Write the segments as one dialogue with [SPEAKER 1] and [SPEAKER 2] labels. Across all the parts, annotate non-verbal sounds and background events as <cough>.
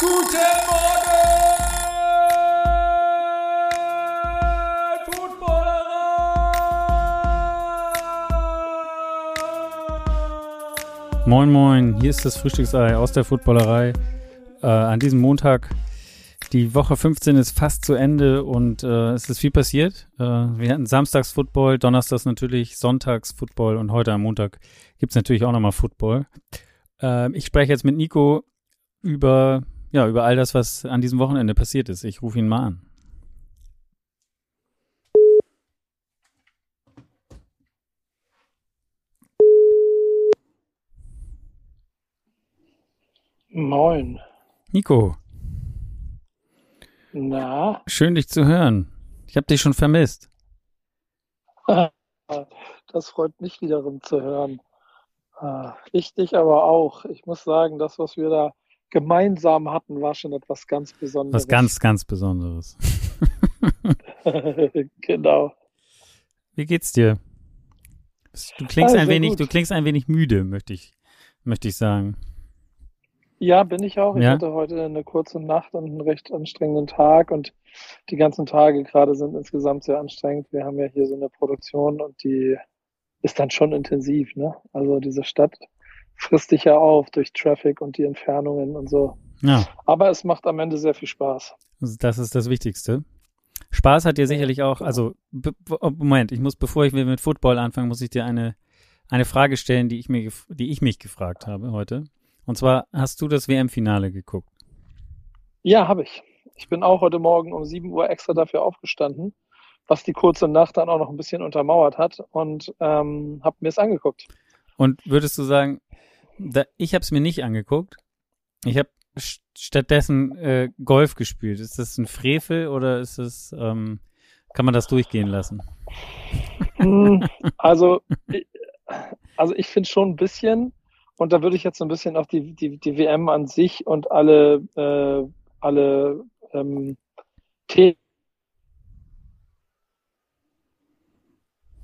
[SPEAKER 1] Guten Morgen, Footballerei!
[SPEAKER 2] Moin Moin, hier ist das Frühstücksei aus der Footballerei. Äh, an diesem Montag, die Woche 15 ist fast zu Ende und äh, es ist viel passiert. Äh, wir hatten Samstags Football, Donnerstags natürlich, Sonntags Football und heute am Montag gibt es natürlich auch nochmal Football. Äh, ich spreche jetzt mit Nico über, ja, über all das, was an diesem Wochenende passiert ist. Ich rufe ihn mal an.
[SPEAKER 3] Moin.
[SPEAKER 2] Nico,
[SPEAKER 3] Na,
[SPEAKER 2] schön dich zu hören. Ich habe dich schon vermisst. <laughs>
[SPEAKER 3] das freut mich wiederum zu hören. Äh, Ich dich aber auch. Ich muss sagen, das, was wir da gemeinsam hatten, war schon etwas ganz Besonderes.
[SPEAKER 2] Was ganz, ganz Besonderes. <laughs>
[SPEAKER 3] genau.
[SPEAKER 2] Wie geht's dir? Du klingst
[SPEAKER 3] Ah,
[SPEAKER 2] ein
[SPEAKER 3] sehr
[SPEAKER 2] wenig,
[SPEAKER 3] gut.
[SPEAKER 2] du klingst ein wenig müde, möchte ich, möchte ich sagen.
[SPEAKER 3] Ja, bin ich auch. Ich
[SPEAKER 2] Ja?
[SPEAKER 3] hatte heute eine kurze Nacht und einen recht anstrengenden Tag und die ganzen Tage gerade sind insgesamt sehr anstrengend. Wir haben ja hier so eine Produktion und die ist dann schon intensiv, ne? Also diese Stadt frisst dich ja auf durch Traffic und die Entfernungen und so.
[SPEAKER 2] Ja,
[SPEAKER 3] Aber es macht am Ende sehr viel Spaß.
[SPEAKER 2] also das ist das Wichtigste. Spaß hat dir sicherlich auch, also, oh, Moment, ich muss, bevor ich mit Football anfange, muss ich dir eine, eine Frage stellen, die ich mir, die ich mich gefragt habe heute. Und zwar, hast du das WM-Finale geguckt?
[SPEAKER 3] Ja, habe ich. Ich bin auch heute Morgen um 7 Uhr extra dafür aufgestanden, was die kurze Nacht dann auch noch ein bisschen untermauert hat und ähm, habe mir es angeguckt.
[SPEAKER 2] Und würdest du sagen, da, ich habe es mir nicht angeguckt. Ich habe st stattdessen äh, Golf gespielt. Ist das ein Frevel oder ist es, ähm, kann man das durchgehen lassen?
[SPEAKER 3] Hm, <laughs> Also, ich- also ich finde schon ein bisschen, und da würde ich jetzt so ein bisschen auch die, die, die WM an sich und alle, äh, alle ähm, Themen.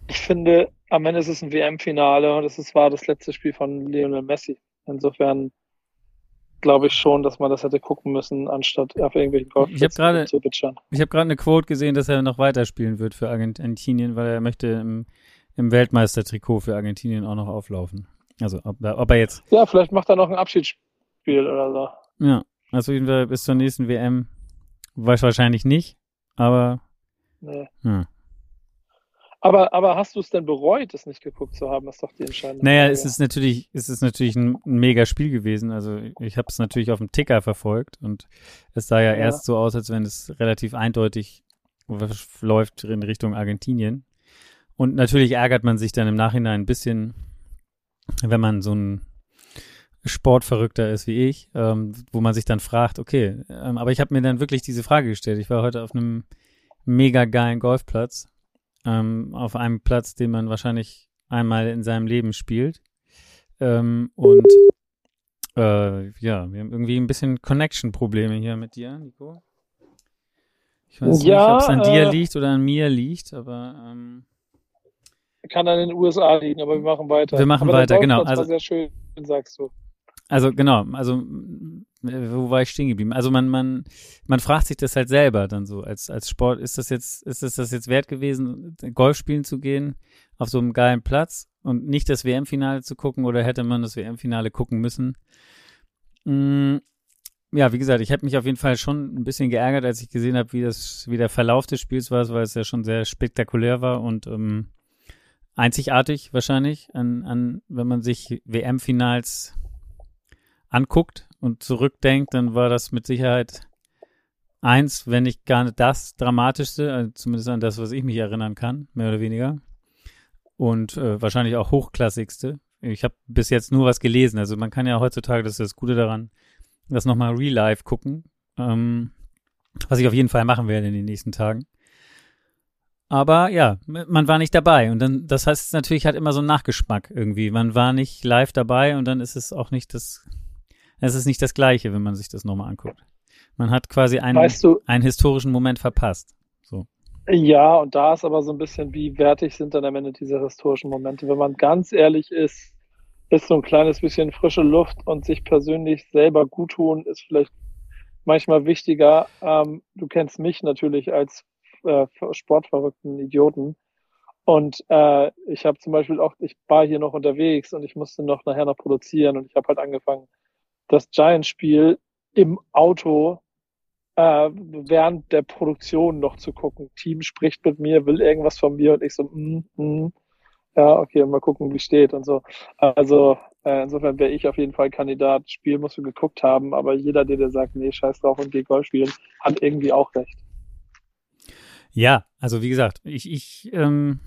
[SPEAKER 3] Ich finde, am Ende ist es ein WM-Finale und es ist- war das letzte Spiel von Lionel Messi. Insofern glaube ich schon, dass man das hätte gucken müssen, anstatt auf irgendwelchen Golfplätzen
[SPEAKER 2] gerade-
[SPEAKER 3] zu bitchern.
[SPEAKER 2] Ich habe gerade eine Quote gesehen, dass er noch weiterspielen wird für Argentinien, weil er möchte im, im Weltmeistertrikot für Argentinien auch noch auflaufen. Also ob, er- ob er jetzt,
[SPEAKER 3] Ja, vielleicht macht er noch ein Abschiedsspiel oder so.
[SPEAKER 2] ja, also bis zur nächsten WM weiß wahrscheinlich nicht, aber
[SPEAKER 3] Nee.
[SPEAKER 2] ja.
[SPEAKER 3] Aber, aber hast du es denn bereut, es nicht geguckt zu haben? ist doch die entscheidende
[SPEAKER 2] Naja,
[SPEAKER 3] Frage.
[SPEAKER 2] es ist natürlich, es ist natürlich ein, ein mega Spiel gewesen. Also ich habe es natürlich auf dem Ticker verfolgt und es sah ja,
[SPEAKER 3] Ja.
[SPEAKER 2] erst so aus, als wenn es relativ eindeutig läuft in Richtung Argentinien. Und natürlich ärgert man sich dann im Nachhinein ein bisschen, wenn man so ein Sportverrückter ist wie ich, ähm, wo man sich dann fragt, okay, ähm, aber ich habe mir dann wirklich diese Frage gestellt. Ich war heute auf einem mega geilen Golfplatz, ähm, auf einem Platz, den man wahrscheinlich einmal in seinem Leben spielt. Ähm, und äh, ja, wir haben irgendwie ein bisschen Connection-Probleme hier mit dir, Nico. Ich weiß
[SPEAKER 3] Ja,
[SPEAKER 2] nicht, ob es an dir
[SPEAKER 3] äh,
[SPEAKER 2] liegt oder an mir liegt, aber ähm,
[SPEAKER 3] Kann an den USA liegen, aber wir machen weiter.
[SPEAKER 2] Wir machen
[SPEAKER 3] aber
[SPEAKER 2] weiter, genau.
[SPEAKER 3] Golfplatz
[SPEAKER 2] Also-
[SPEAKER 3] war sehr schön, sagst du.
[SPEAKER 2] Also genau, also wo war ich stehen geblieben? Also man man man fragt sich das halt selber dann so als als Sport ist das jetzt ist es das jetzt wert gewesen Golf spielen zu gehen auf so einem geilen Platz und nicht das WM-Finale zu gucken oder hätte man das WM-Finale gucken müssen? Mm, ja, wie gesagt, ich habe mich auf jeden Fall schon ein bisschen geärgert, als ich gesehen habe, wie das wie der Verlauf des Spiels war, weil es ja schon sehr spektakulär war und ähm, einzigartig wahrscheinlich an an wenn man sich WM-Finals anguckt und zurückdenkt, dann war das mit Sicherheit eins, wenn nicht gar nicht das Dramatischste, also zumindest an das, was ich mich erinnern kann, mehr oder weniger. Und äh, wahrscheinlich auch hochklassigste. Ich habe bis jetzt nur was gelesen. Also man kann ja heutzutage, das ist das Gute daran, das nochmal real life gucken. Ähm, was ich auf jeden Fall machen werde in den nächsten Tagen. Aber ja, man war nicht dabei. Und dann, das heißt natürlich hat immer so einen Nachgeschmack irgendwie. Man war nicht live dabei und dann ist es auch nicht das, es ist nicht das Gleiche, wenn man sich das nochmal anguckt. Man hat quasi einen,
[SPEAKER 3] Weißt du,
[SPEAKER 2] einen historischen Moment verpasst.
[SPEAKER 3] ja, und da ist aber so ein bisschen, wie wertig sind dann am Ende diese historischen Momente. Wenn man ganz ehrlich ist, ist so ein kleines bisschen frische Luft und sich persönlich selber gut tun, ist vielleicht manchmal wichtiger. Ähm, du kennst mich natürlich als äh, sportverrückten Idioten. Und äh, ich habe zum Beispiel auch, ich war hier noch unterwegs und ich musste noch nachher noch produzieren und ich habe halt angefangen, das Giants-Spiel im Auto äh, während der Produktion noch zu gucken. Team spricht mit mir, will irgendwas von mir und ich so, mm, mm, ja, okay, mal gucken, wie steht und so. Also äh, insofern wäre ich auf jeden Fall Kandidat. Spiel musst du geguckt haben, aber jeder, der dir sagt, nee, scheiß drauf und geh Golf spielen, hat irgendwie auch recht.
[SPEAKER 2] Ja, also wie gesagt, ich, ich, ähm,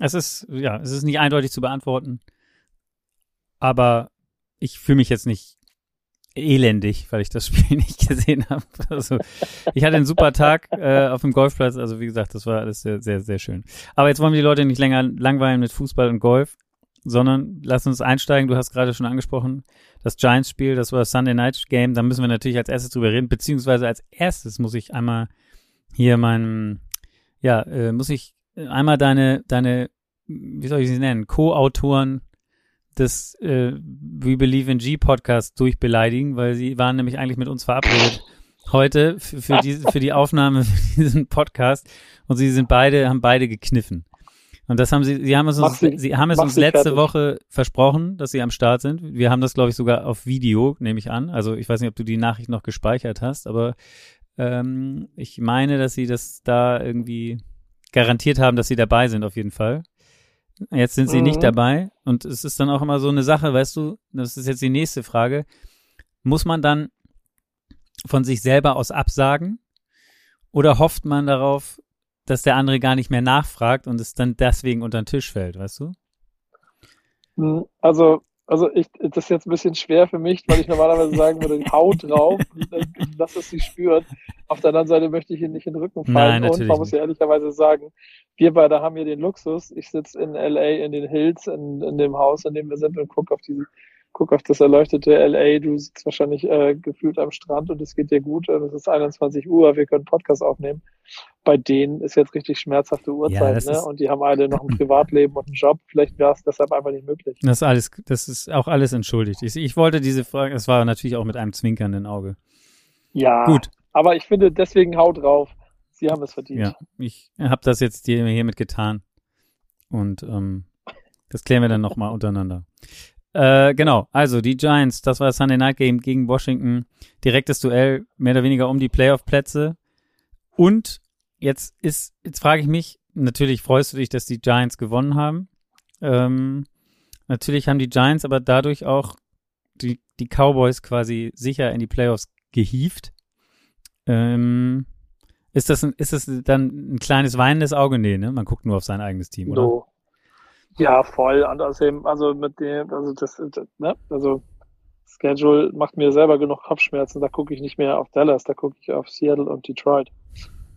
[SPEAKER 2] es ist, ja, es ist nicht eindeutig zu beantworten, aber ich fühle mich jetzt nicht elendig, weil ich das <laughs> Spiel nicht gesehen habe. Also ich hatte einen super Tag äh, auf dem Golfplatz. Also wie gesagt, das war alles sehr, sehr, sehr schön. Aber jetzt wollen wir die Leute nicht länger langweilen mit Fußball und Golf, sondern lass uns einsteigen. Du hast gerade schon angesprochen, das Giants-Spiel, das war das Sunday Night Game. Da müssen wir natürlich als erstes drüber reden, beziehungsweise als erstes muss ich einmal hier meinen, ja, äh, muss ich einmal deine, deine, wie soll ich sie nennen, Co-Autoren des äh, We Believe in G Podcast durchbeleidigen, weil sie waren nämlich eigentlich mit uns verabredet heute für, für, die, für die Aufnahme für diesen Podcast und sie sind beide, haben beide gekniffen. Und das haben sie, sie haben es uns, sie, sie haben es uns letzte fertig. Woche versprochen, dass sie am Start sind. Wir haben das, glaube ich, sogar auf Video, nehme ich an. Also ich weiß nicht, ob du die Nachricht noch gespeichert hast, aber ähm, ich meine, dass sie das da irgendwie garantiert haben, dass sie dabei sind, auf jeden Fall. Jetzt sind sie mhm. nicht dabei und es ist dann auch immer so eine Sache, weißt du, das ist jetzt die nächste Frage. Muss man dann von sich selber aus absagen oder hofft man darauf, dass der andere gar nicht mehr nachfragt und es dann deswegen unter den Tisch fällt, weißt du?
[SPEAKER 3] Hm, also, also ich, das ist jetzt ein bisschen schwer für mich, weil ich normalerweise sagen würde, <laughs> haut drauf, lass es sie spürt. Auf der anderen Seite möchte ich ihn nicht in den Rücken fallen.
[SPEAKER 2] Nein,
[SPEAKER 3] und man muss ja ehrlicherweise sagen, wir beide haben hier den Luxus. Ich sitze in LA in den Hills, in, in dem Haus, in dem wir sind und gucke auf die, guck auf das erleuchtete LA. Du sitzt wahrscheinlich äh, gefühlt am Strand und es geht dir gut. Es ist 21 Uhr, wir können Podcast aufnehmen. Bei denen ist jetzt richtig schmerzhafte Uhrzeit, ja, ne? Und die haben alle noch ein <clears throat> Privatleben und einen Job. Vielleicht wäre es deshalb einfach nicht möglich.
[SPEAKER 2] Das ist alles, das ist auch alles entschuldigt. Ich, ich wollte diese Frage, das war natürlich auch mit einem zwinkernden Auge.
[SPEAKER 3] Ja. Gut. Aber ich finde, deswegen haut drauf. Sie haben es verdient.
[SPEAKER 2] Ja, ich habe das jetzt hiermit getan. Und ähm, das klären wir dann nochmal untereinander. Äh, genau, also die Giants, das war das Sunday Night Game gegen Washington. Direktes Duell, mehr oder weniger um die Playoff-Plätze. Und jetzt ist, jetzt frage ich mich, natürlich freust du dich, dass die Giants gewonnen haben. Ähm, natürlich haben die Giants aber dadurch auch die, die Cowboys quasi sicher in die Playoffs gehievt. Ähm, ist das, ein, ist das dann ein kleines weinendes Auge? Nee, ne? Man guckt nur auf sein eigenes Team, oder? So.
[SPEAKER 3] Ja, voll. Und außerdem, also mit dem, also das, ne, also Schedule macht mir selber genug Kopfschmerzen. Da gucke ich nicht mehr auf Dallas, da gucke ich auf Seattle und Detroit.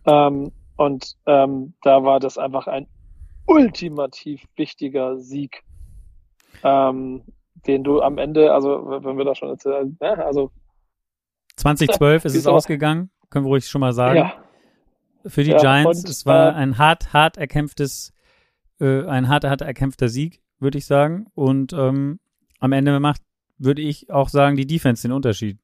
[SPEAKER 3] Ähm, und ähm, da war das einfach ein ultimativ wichtiger Sieg, ähm, den du am Ende, also wenn wir da schon erzählen, ne, also
[SPEAKER 2] 2012 <laughs> ist es ausgegangen, können wir ruhig schon mal sagen. Ja. Für die ja, Giants, und, es war äh, ein hart, hart erkämpftes äh, ein harter, harter erkämpfter Sieg, würde ich sagen. Und ähm, am Ende macht, würde ich auch sagen, die Defense den Unterschied.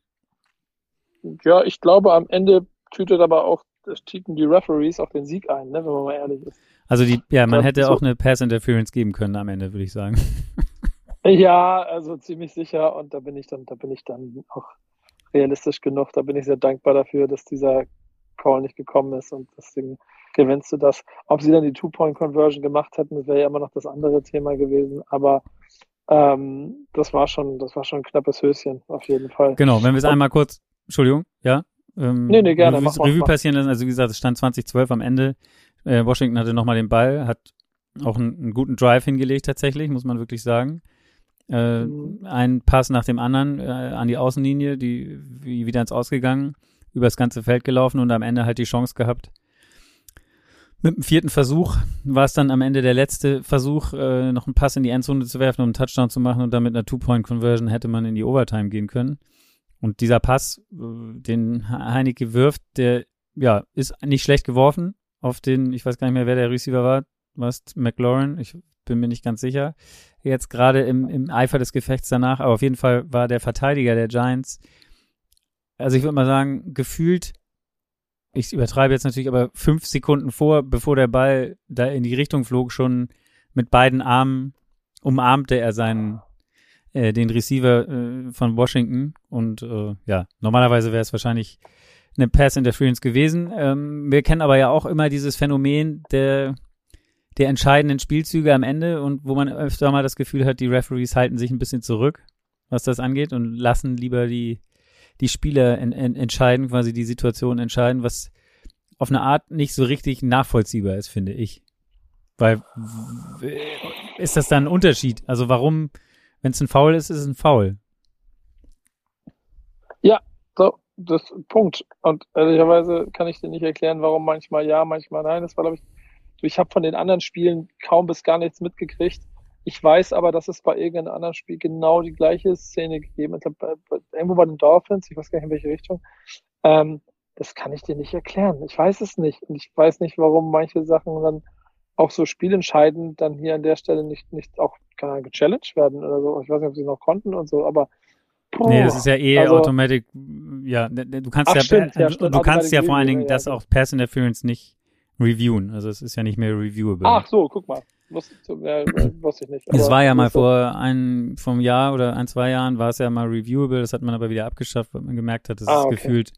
[SPEAKER 3] Ja, ich glaube, am Ende tütet aber auch, tüten die Referees auch den Sieg ein, ne, wenn man mal ehrlich ist.
[SPEAKER 2] Also die, ja, man hätte so. auch eine Pass Interference geben können am Ende, würde ich sagen. <laughs>
[SPEAKER 3] Ja, also ziemlich sicher und da bin ich dann, da bin ich dann auch realistisch genug. Da bin ich sehr dankbar dafür, dass dieser Call nicht gekommen ist und deswegen gewinnst du das. Ob sie dann die Two-Point-Conversion gemacht hätten, das wäre ja immer noch das andere Thema gewesen, aber ähm, das war schon, das war schon ein knappes Höschen, auf jeden Fall.
[SPEAKER 2] Genau, wenn wir es einmal kurz, Entschuldigung, ja?
[SPEAKER 3] Ähm, nee, nee, gerne.
[SPEAKER 2] Revue, Revue passieren lassen, also wie gesagt, es stand 2012 am Ende. Äh, Washington hatte nochmal den Ball, hat auch einen, einen, guten Drive hingelegt tatsächlich, muss man wirklich sagen. Äh, mhm. Ein Pass nach dem anderen äh, an die Außenlinie, die wie, wieder ins Ausgegangen, übers ganze Feld gelaufen und am Ende halt die Chance gehabt, mit dem vierten Versuch war es dann am Ende der letzte Versuch, äh, noch einen Pass in die Endzone zu werfen, um einen Touchdown zu machen und dann mit einer Two-Point-Conversion hätte man in die Overtime gehen können. Und dieser Pass, äh, den Heineke wirft, der ja ist nicht schlecht geworfen auf den, ich weiß gar nicht mehr, wer der Receiver war, was? McLaurin, ich bin mir nicht ganz sicher. Jetzt gerade im, im Eifer des Gefechts danach, aber auf jeden Fall war der Verteidiger der Giants also ich würde mal sagen, gefühlt, ich übertreibe jetzt natürlich, aber fünf Sekunden vor, bevor der Ball da in die Richtung flog, schon mit beiden Armen umarmte er seinen äh, den Receiver äh, von Washington und äh, ja, normalerweise wäre es wahrscheinlich eine Pass Interference gewesen. Ähm, wir kennen aber ja auch immer dieses Phänomen der der entscheidenden Spielzüge am Ende und wo man öfter mal das Gefühl hat, die Referees halten sich ein bisschen zurück, was das angeht und lassen lieber die die Spieler en, en, entscheiden, quasi die Situation entscheiden, was auf eine Art nicht so richtig nachvollziehbar ist, finde ich. Weil ist das dann ein Unterschied? Also warum, wenn es ein Foul ist, ist es ein Foul?
[SPEAKER 3] Ja, so, das Punkt. Und ehrlicherweise kann ich dir nicht erklären, warum manchmal ja, manchmal nein. Das war, glaube ich, ich habe von den anderen Spielen kaum bis gar nichts mitgekriegt. Ich weiß aber, dass es bei irgendeinem anderen Spiel genau die gleiche Szene gegeben hat. Irgendwo bei den Dolphins, ich weiß gar nicht in welche Richtung. Ähm, das kann ich dir nicht erklären. Ich weiß es nicht. Und ich weiß nicht, warum manche Sachen dann auch so spielentscheidend dann hier an der Stelle nicht, nicht auch keine gechallenged werden oder so. Ich weiß nicht, ob sie noch konnten und so, aber
[SPEAKER 2] Puh, nee, das ist ja eh also, Automatic, ja, ne, ne, du kannst ja, stimmt, ja, stimmt, du kannst ja vor allen Dingen ja, das auch Pass Interference nicht reviewen, also es ist ja nicht mehr reviewable.
[SPEAKER 3] Ach so, guck mal, wusste, äh, wusste ich nicht.
[SPEAKER 2] Es war ja mal vor ein, vom Jahr oder ein, zwei Jahren war es ja mal reviewable, das hat man aber wieder abgeschafft, weil man gemerkt hat, dass ah, es okay. gefühlt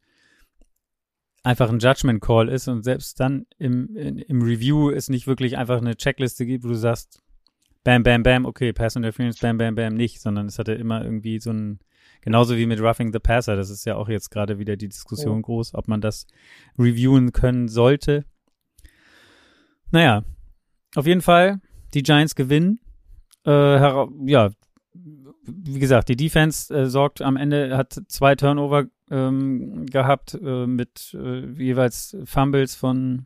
[SPEAKER 2] einfach ein Judgment Call ist und selbst dann im, in, im Review es nicht wirklich einfach eine Checkliste gibt, wo du sagst, bam, bam, bam, okay, Pass Interference, bam, bam, bam, nicht, sondern es hatte immer irgendwie so ein, genauso wie mit Roughing the Passer, das ist ja auch jetzt gerade wieder die Diskussion ja. groß, ob man das reviewen können sollte. Naja, auf jeden Fall, die Giants gewinnen. Äh, ja, wie gesagt, die Defense äh, sorgt am Ende, hat zwei Turnover ähm, gehabt äh, mit äh, jeweils Fumbles von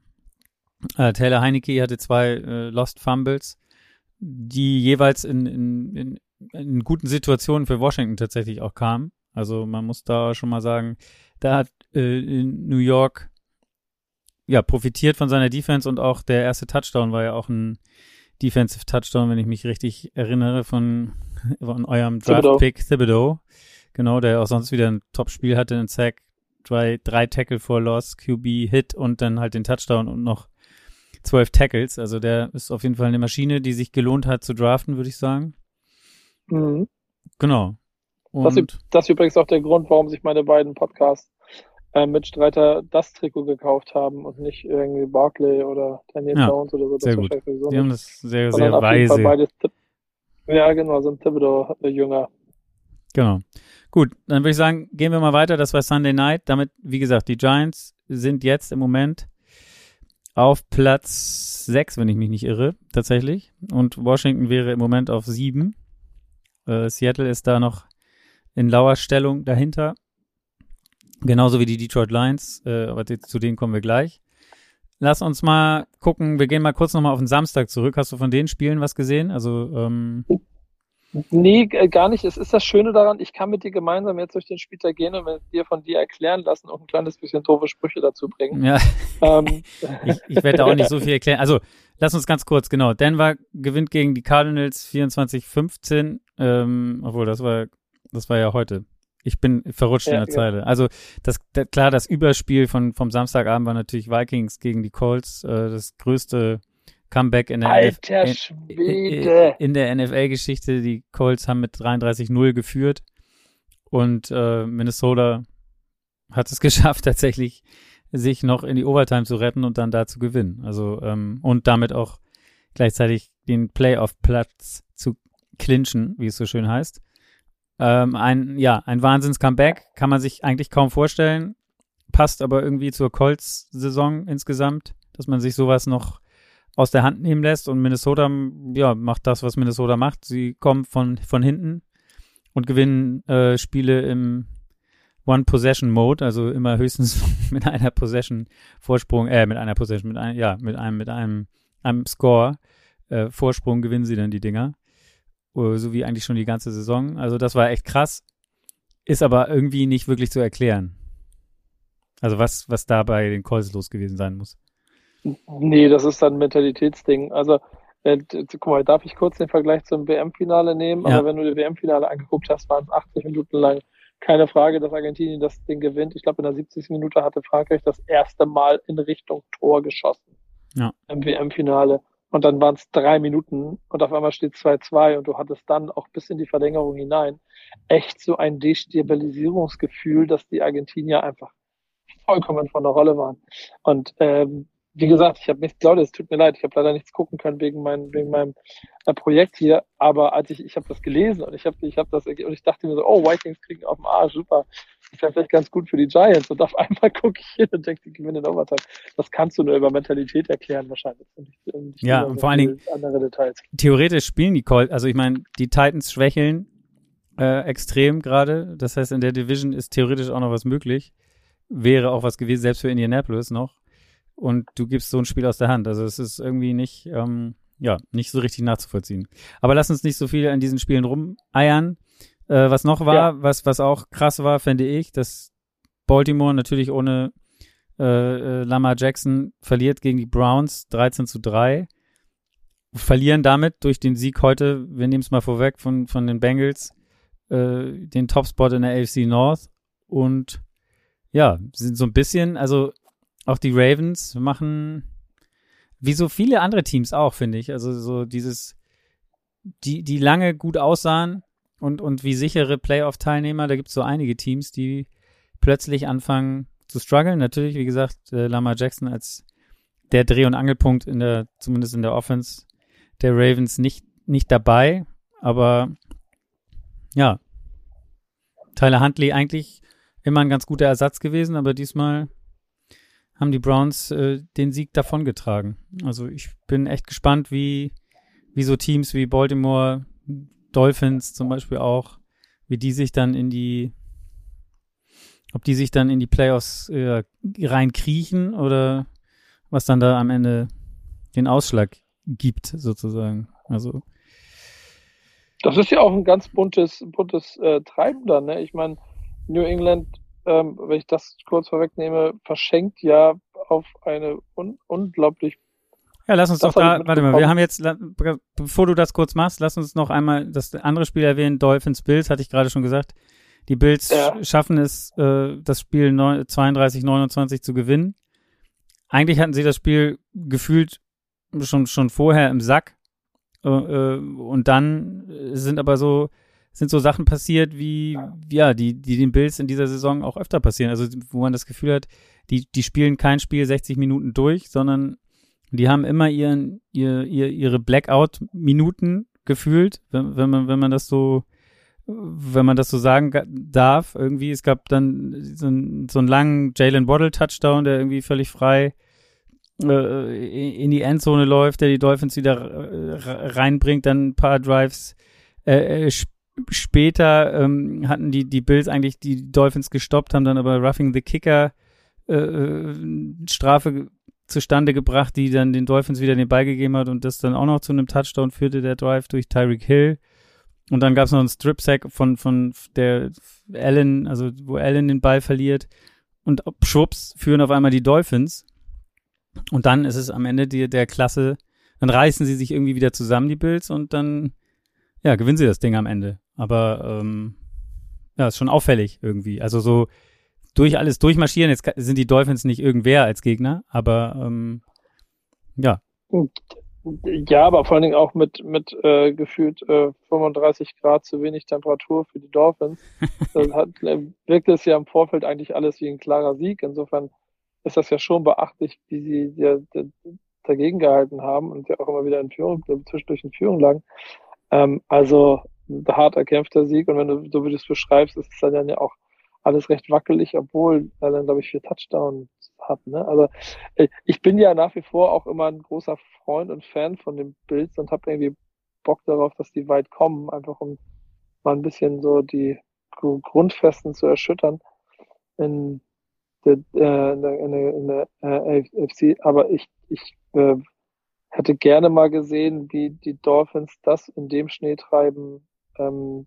[SPEAKER 2] äh, Taylor Heineke hatte zwei äh, Lost Fumbles, die jeweils in, in, in, in guten Situationen für Washington tatsächlich auch kamen. Also man muss da schon mal sagen, da hat äh, New York ja profitiert von seiner Defense und auch der erste Touchdown war ja auch ein Defensive Touchdown, wenn ich mich richtig erinnere, von, von eurem Draft-Pick Thibodeau. Genau, der auch sonst wieder ein Top-Spiel hatte, einen Sack, drei, drei Tackle for Loss, QB Hit und dann halt den Touchdown und noch zwölf Tackles. Also der ist auf jeden Fall eine Maschine, die sich gelohnt hat zu draften, würde ich sagen.
[SPEAKER 3] Mhm.
[SPEAKER 2] Genau.
[SPEAKER 3] Das, das, ist übrigens auch der Grund, warum sich meine beiden Podcast äh, Mitstreiter das Trikot gekauft haben und nicht irgendwie Barclay oder Daniel
[SPEAKER 2] ja,
[SPEAKER 3] Jones oder so.
[SPEAKER 2] Sehr gut. So Die haben das sehr, sehr weise.
[SPEAKER 3] Ja, genau, so ein Thibodeau-Jünger.
[SPEAKER 2] Genau. Gut, dann würde ich sagen, gehen wir mal weiter. Das war Sunday Night. Damit, wie gesagt, die Giants sind jetzt im Moment auf Platz 6, wenn ich mich nicht irre, tatsächlich. Und Washington wäre im Moment auf 7. Äh, Seattle ist da noch in lauer Stellung dahinter. Genauso wie die Detroit Lions, äh, aber zu denen kommen wir gleich. Lass uns mal gucken, wir gehen mal kurz nochmal auf den Samstag zurück. Hast du von den Spielen was gesehen? Also, ähm,
[SPEAKER 3] Nee, gar nicht. Es ist das Schöne daran, ich kann mit dir gemeinsam jetzt durch den Spieltag gehen und dir von dir erklären lassen und ein kleines bisschen doofe Sprüche dazu bringen.
[SPEAKER 2] Ja. Ähm. <laughs> ich, ich werde da auch nicht so viel erklären. Also, lass uns ganz kurz, genau. Denver gewinnt gegen die Cardinals 24-15, ähm, obwohl das war, das war ja heute. Ich bin verrutscht ja, in der ja. Zeile. Also das, das, klar, das Überspiel von vom Samstagabend war natürlich Vikings gegen die Colts, äh, das größte Comeback in der,
[SPEAKER 3] NF in,
[SPEAKER 2] in der NFL-Geschichte. Die Colts haben mit 33-0 geführt und äh, Minnesota hat es <laughs> geschafft, tatsächlich sich noch in die Overtime zu retten und dann da zu gewinnen. Also ähm, und damit auch gleichzeitig den Playoff-Platz zu clinchen, wie es so schön heißt. Ähm, ein, ja, ein Wahnsinns-Comeback, kann man sich eigentlich kaum vorstellen, passt aber irgendwie zur Colts-Saison insgesamt, dass man sich sowas noch aus der Hand nehmen lässt und Minnesota, ja, macht das, was Minnesota macht. Sie kommen von, von hinten und gewinnen äh, Spiele im One-Possession-Mode, also immer höchstens <laughs> mit einer Possession-Vorsprung, äh, mit einer Possession, mit einem, ja, mit einem, mit einem, einem Score, äh, Vorsprung gewinnen sie dann die Dinger. Äh, so wie eigentlich schon die ganze Saison. Also das war echt krass. Ist aber irgendwie nicht wirklich zu erklären. Also was, was da bei den Calls los gewesen sein muss.
[SPEAKER 3] Nee, das ist dann ein Mentalitätsding. Also, äh, guck mal, darf ich kurz den Vergleich zum WM-Finale nehmen?
[SPEAKER 2] Ja.
[SPEAKER 3] Aber wenn du das WM-Finale angeguckt hast, waren es 80 Minuten lang keine Frage, dass Argentinien das Ding gewinnt. Ich glaube, in der 70. Minute hatte Frankreich das erste Mal in Richtung Tor geschossen.
[SPEAKER 2] Ja.
[SPEAKER 3] Im WM-Finale. Und dann waren es drei Minuten und auf einmal steht 2-2 und du hattest dann auch bis in die Verlängerung hinein echt so ein Destabilisierungsgefühl, dass die Argentinier einfach vollkommen von der Rolle waren. Und ähm, wie gesagt, ich habe nichts, Leute, es tut mir leid, ich habe leider nichts gucken können wegen, mein, wegen meinem äh, Projekt hier, aber als ich, ich habe das gelesen und ich habe ich hab das und ich dachte mir so, oh, Vikings kriegen auf dem Arsch, super, das ist ja vielleicht ganz gut für die Giants und auf <laughs> einmal gucke ich hin und denke, die gewinnen in Overtime. Das kannst du nur über Mentalität erklären wahrscheinlich. Und nicht,
[SPEAKER 2] nicht ja, und vor allen Dingen andere Details. theoretisch spielen die Colts, also ich meine, die Titans schwächeln äh, extrem gerade, das heißt, in der Division ist theoretisch auch noch was möglich, wäre auch was gewesen, selbst für Indianapolis noch und du gibst so ein Spiel aus der Hand. Also es ist irgendwie nicht, ähm, ja, nicht so richtig nachzuvollziehen. Aber lass uns nicht so viel an diesen Spielen rumeiern. Äh, was noch war, ja. was, was auch krass war, fände ich, dass Baltimore natürlich ohne äh, äh, Lamar Jackson verliert gegen die Browns 13 zu 3. Verlieren damit durch den Sieg heute, wir nehmen es mal vorweg, von, von den Bengals, äh, den Topspot in der AFC North. Und ja, sind so ein bisschen, also auch die Ravens machen, wie so viele andere Teams auch, finde ich. Also so dieses, die, die lange gut aussahen und, und wie sichere Playoff-Teilnehmer, da gibt es so einige Teams, die plötzlich anfangen zu strugglen. Natürlich, wie gesagt, äh, Lamar Jackson als der Dreh- und Angelpunkt in der, zumindest in der Offense der Ravens nicht, nicht dabei, aber ja, Tyler Huntley eigentlich immer ein ganz guter Ersatz gewesen, aber diesmal haben die Browns äh, den Sieg davongetragen. Also ich bin echt gespannt, wie, wie so Teams wie Baltimore, Dolphins zum Beispiel auch, wie die sich dann in die, ob die sich dann in die Playoffs äh, reinkriechen oder was dann da am Ende den Ausschlag gibt, sozusagen. Also
[SPEAKER 3] das ist ja auch ein ganz buntes, buntes äh, Treiben dann. Ne? Ich meine, New England ähm, wenn ich das kurz vorwegnehme, verschenkt ja auf eine un unglaublich
[SPEAKER 2] ja, lass uns doch da, warte mal, wir haben jetzt, bevor du das kurz machst, lass uns noch einmal das andere Spiel erwähnen, Dolphins Bills, hatte ich gerade schon gesagt. Die Bills ja. schaffen es, äh, das Spiel 32-29 zu gewinnen. Eigentlich hatten sie das Spiel gefühlt schon, schon vorher im Sack. Äh, äh und dann sind aber so sind so Sachen passiert, wie, ja, die, die den Bills in dieser Saison auch öfter passieren. Also, wo man das Gefühl hat, die, die spielen kein Spiel 60 Minuten durch, sondern die haben immer ihren, ihr, ihr, ihre Blackout-Minuten gefühlt, wenn, wenn man, wenn man das so, wenn man das so sagen darf, irgendwie. Es gab dann so, einen, so einen langen Jalen Waddle-Touchdown, der irgendwie völlig frei äh, in die Endzone läuft, der die Dolphins wieder reinbringt, dann ein paar Drives äh, äh später ähm, hatten die, die Bills eigentlich die Dolphins gestoppt, haben dann aber Roughing the Kicker äh, äh, Strafe zustande gebracht, die dann den Dolphins wieder den Ball gegeben hat und das dann auch noch zu einem Touchdown führte, der Drive durch Tyreek Hill. Und dann gab es noch einen Strip-Sack von, von der Allen, also wo Allen den Ball verliert. Und schwupps führen auf einmal die Dolphins. Und dann ist es am Ende die, der Klasse, dann reißen sie sich irgendwie wieder zusammen, die Bills, und dann, ja, gewinnen sie das Ding am Ende. Aber ähm, ja, ist schon auffällig irgendwie. Also so durch alles durchmarschieren. Jetzt sind die Dolphins nicht irgendwer als Gegner, aber ähm, ja.
[SPEAKER 3] Ja, aber vor allen Dingen auch mit, mit äh, gefühlt äh, 35 Grad zu wenig Temperatur für die Dolphins. <laughs> Das hat, äh, wirkt es ja im Vorfeld eigentlich alles wie ein klarer Sieg. Insofern ist das ja schon beachtlich, wie sie ja, dagegen gehalten haben und ja auch immer wieder in Führung, zwischendurch in Führung lagen. Ähm, also ein hart erkämpfter Sieg. Und wenn du, so wie du es beschreibst, ist es dann ja auch alles recht wackelig, obwohl er dann, glaube ich, vier Touchdowns hat. Ne? Also äh, ich bin ja nach wie vor auch immer ein großer Freund und Fan von den Bills und habe irgendwie Bock darauf, dass die weit kommen, einfach um mal ein bisschen so die Grundfesten zu erschüttern in der, äh, in der, in der, in der äh, AFC. Aber ich, ich äh, hätte gerne mal gesehen, wie die Dolphins das in dem Schneetreiben ähm,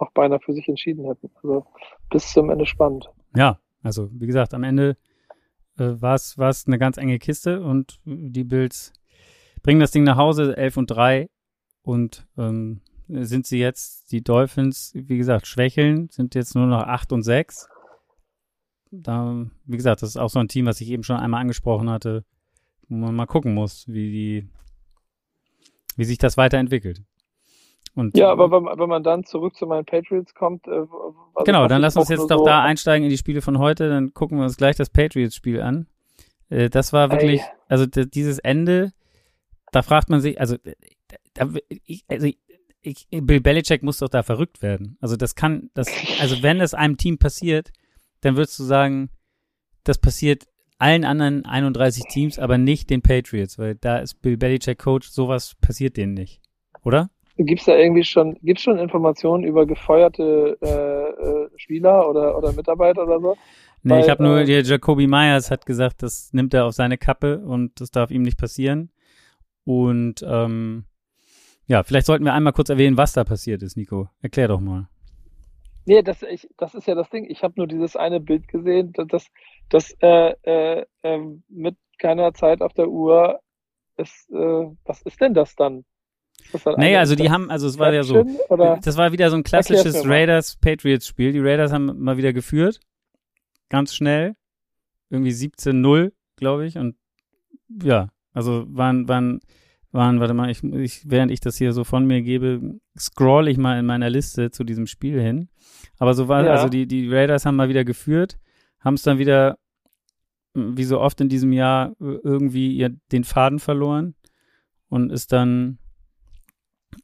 [SPEAKER 3] noch beinahe für sich entschieden hätten. Also bis zum Ende spannend.
[SPEAKER 2] Ja, also wie gesagt, am Ende äh, war es eine ganz enge Kiste und die Bills bringen das Ding nach Hause, 11 und 3 und ähm, äh, sind sie jetzt, die Dolphins, wie gesagt, schwächeln, sind jetzt nur noch 8 und 6. Da, wie gesagt, das ist auch so ein Team, was ich eben schon einmal angesprochen hatte, wo man mal gucken muss, wie die, wie sich das weiterentwickelt. Und,
[SPEAKER 3] Ja, aber wenn, wenn man dann zurück zu meinen Patriots kommt, äh, also
[SPEAKER 2] genau, dann lass uns jetzt doch
[SPEAKER 3] so-
[SPEAKER 2] da einsteigen in die Spiele von heute, dann gucken wir uns gleich das Patriots-Spiel an. Äh, das war wirklich,
[SPEAKER 3] Ey.
[SPEAKER 2] also dieses Ende, da fragt man sich, also, da, ich, also ich, Bill Belichick muss doch da verrückt werden. Also das kann, das, also wenn das einem Team passiert, dann würdest du sagen, das passiert allen anderen 31 Teams, aber nicht den Patriots, weil da ist Bill Belichick Coach, sowas passiert denen nicht. Oder?
[SPEAKER 3] Gibt's da irgendwie schon, gibt's schon Informationen über gefeuerte äh, äh, Spieler oder, oder Mitarbeiter oder so?
[SPEAKER 2] Nee, ich
[SPEAKER 3] Weil,
[SPEAKER 2] habe nur,
[SPEAKER 3] äh,
[SPEAKER 2] der Jacoby Myers hat gesagt, das nimmt er auf seine Kappe und das darf ihm nicht passieren. Und ähm, ja, vielleicht sollten wir einmal kurz erwähnen, was da passiert ist, Nico. Erklär doch mal.
[SPEAKER 3] Nee, das, ich, das ist ja das Ding. Ich habe nur dieses eine Bild gesehen, das, das, äh, äh, ähm, mit keiner Zeit auf der Uhr ist, äh, was ist denn das dann? Eine
[SPEAKER 2] also die haben, also es war ja so, das war wieder so ein klassisches. Raiders-Patriots-Spiel. Die Raiders haben mal wieder geführt, ganz schnell, irgendwie 17-0, glaube ich. Und ja, also waren, waren, waren, warte mal, ich, ich, während ich das hier so von mir gebe, scroll ich mal in meiner Liste zu diesem Spiel hin. Aber so war,
[SPEAKER 3] Ja.
[SPEAKER 2] also die, die Raiders haben mal wieder geführt, haben es dann wieder, wie so oft in diesem Jahr, irgendwie ihr, den Faden verloren und ist dann,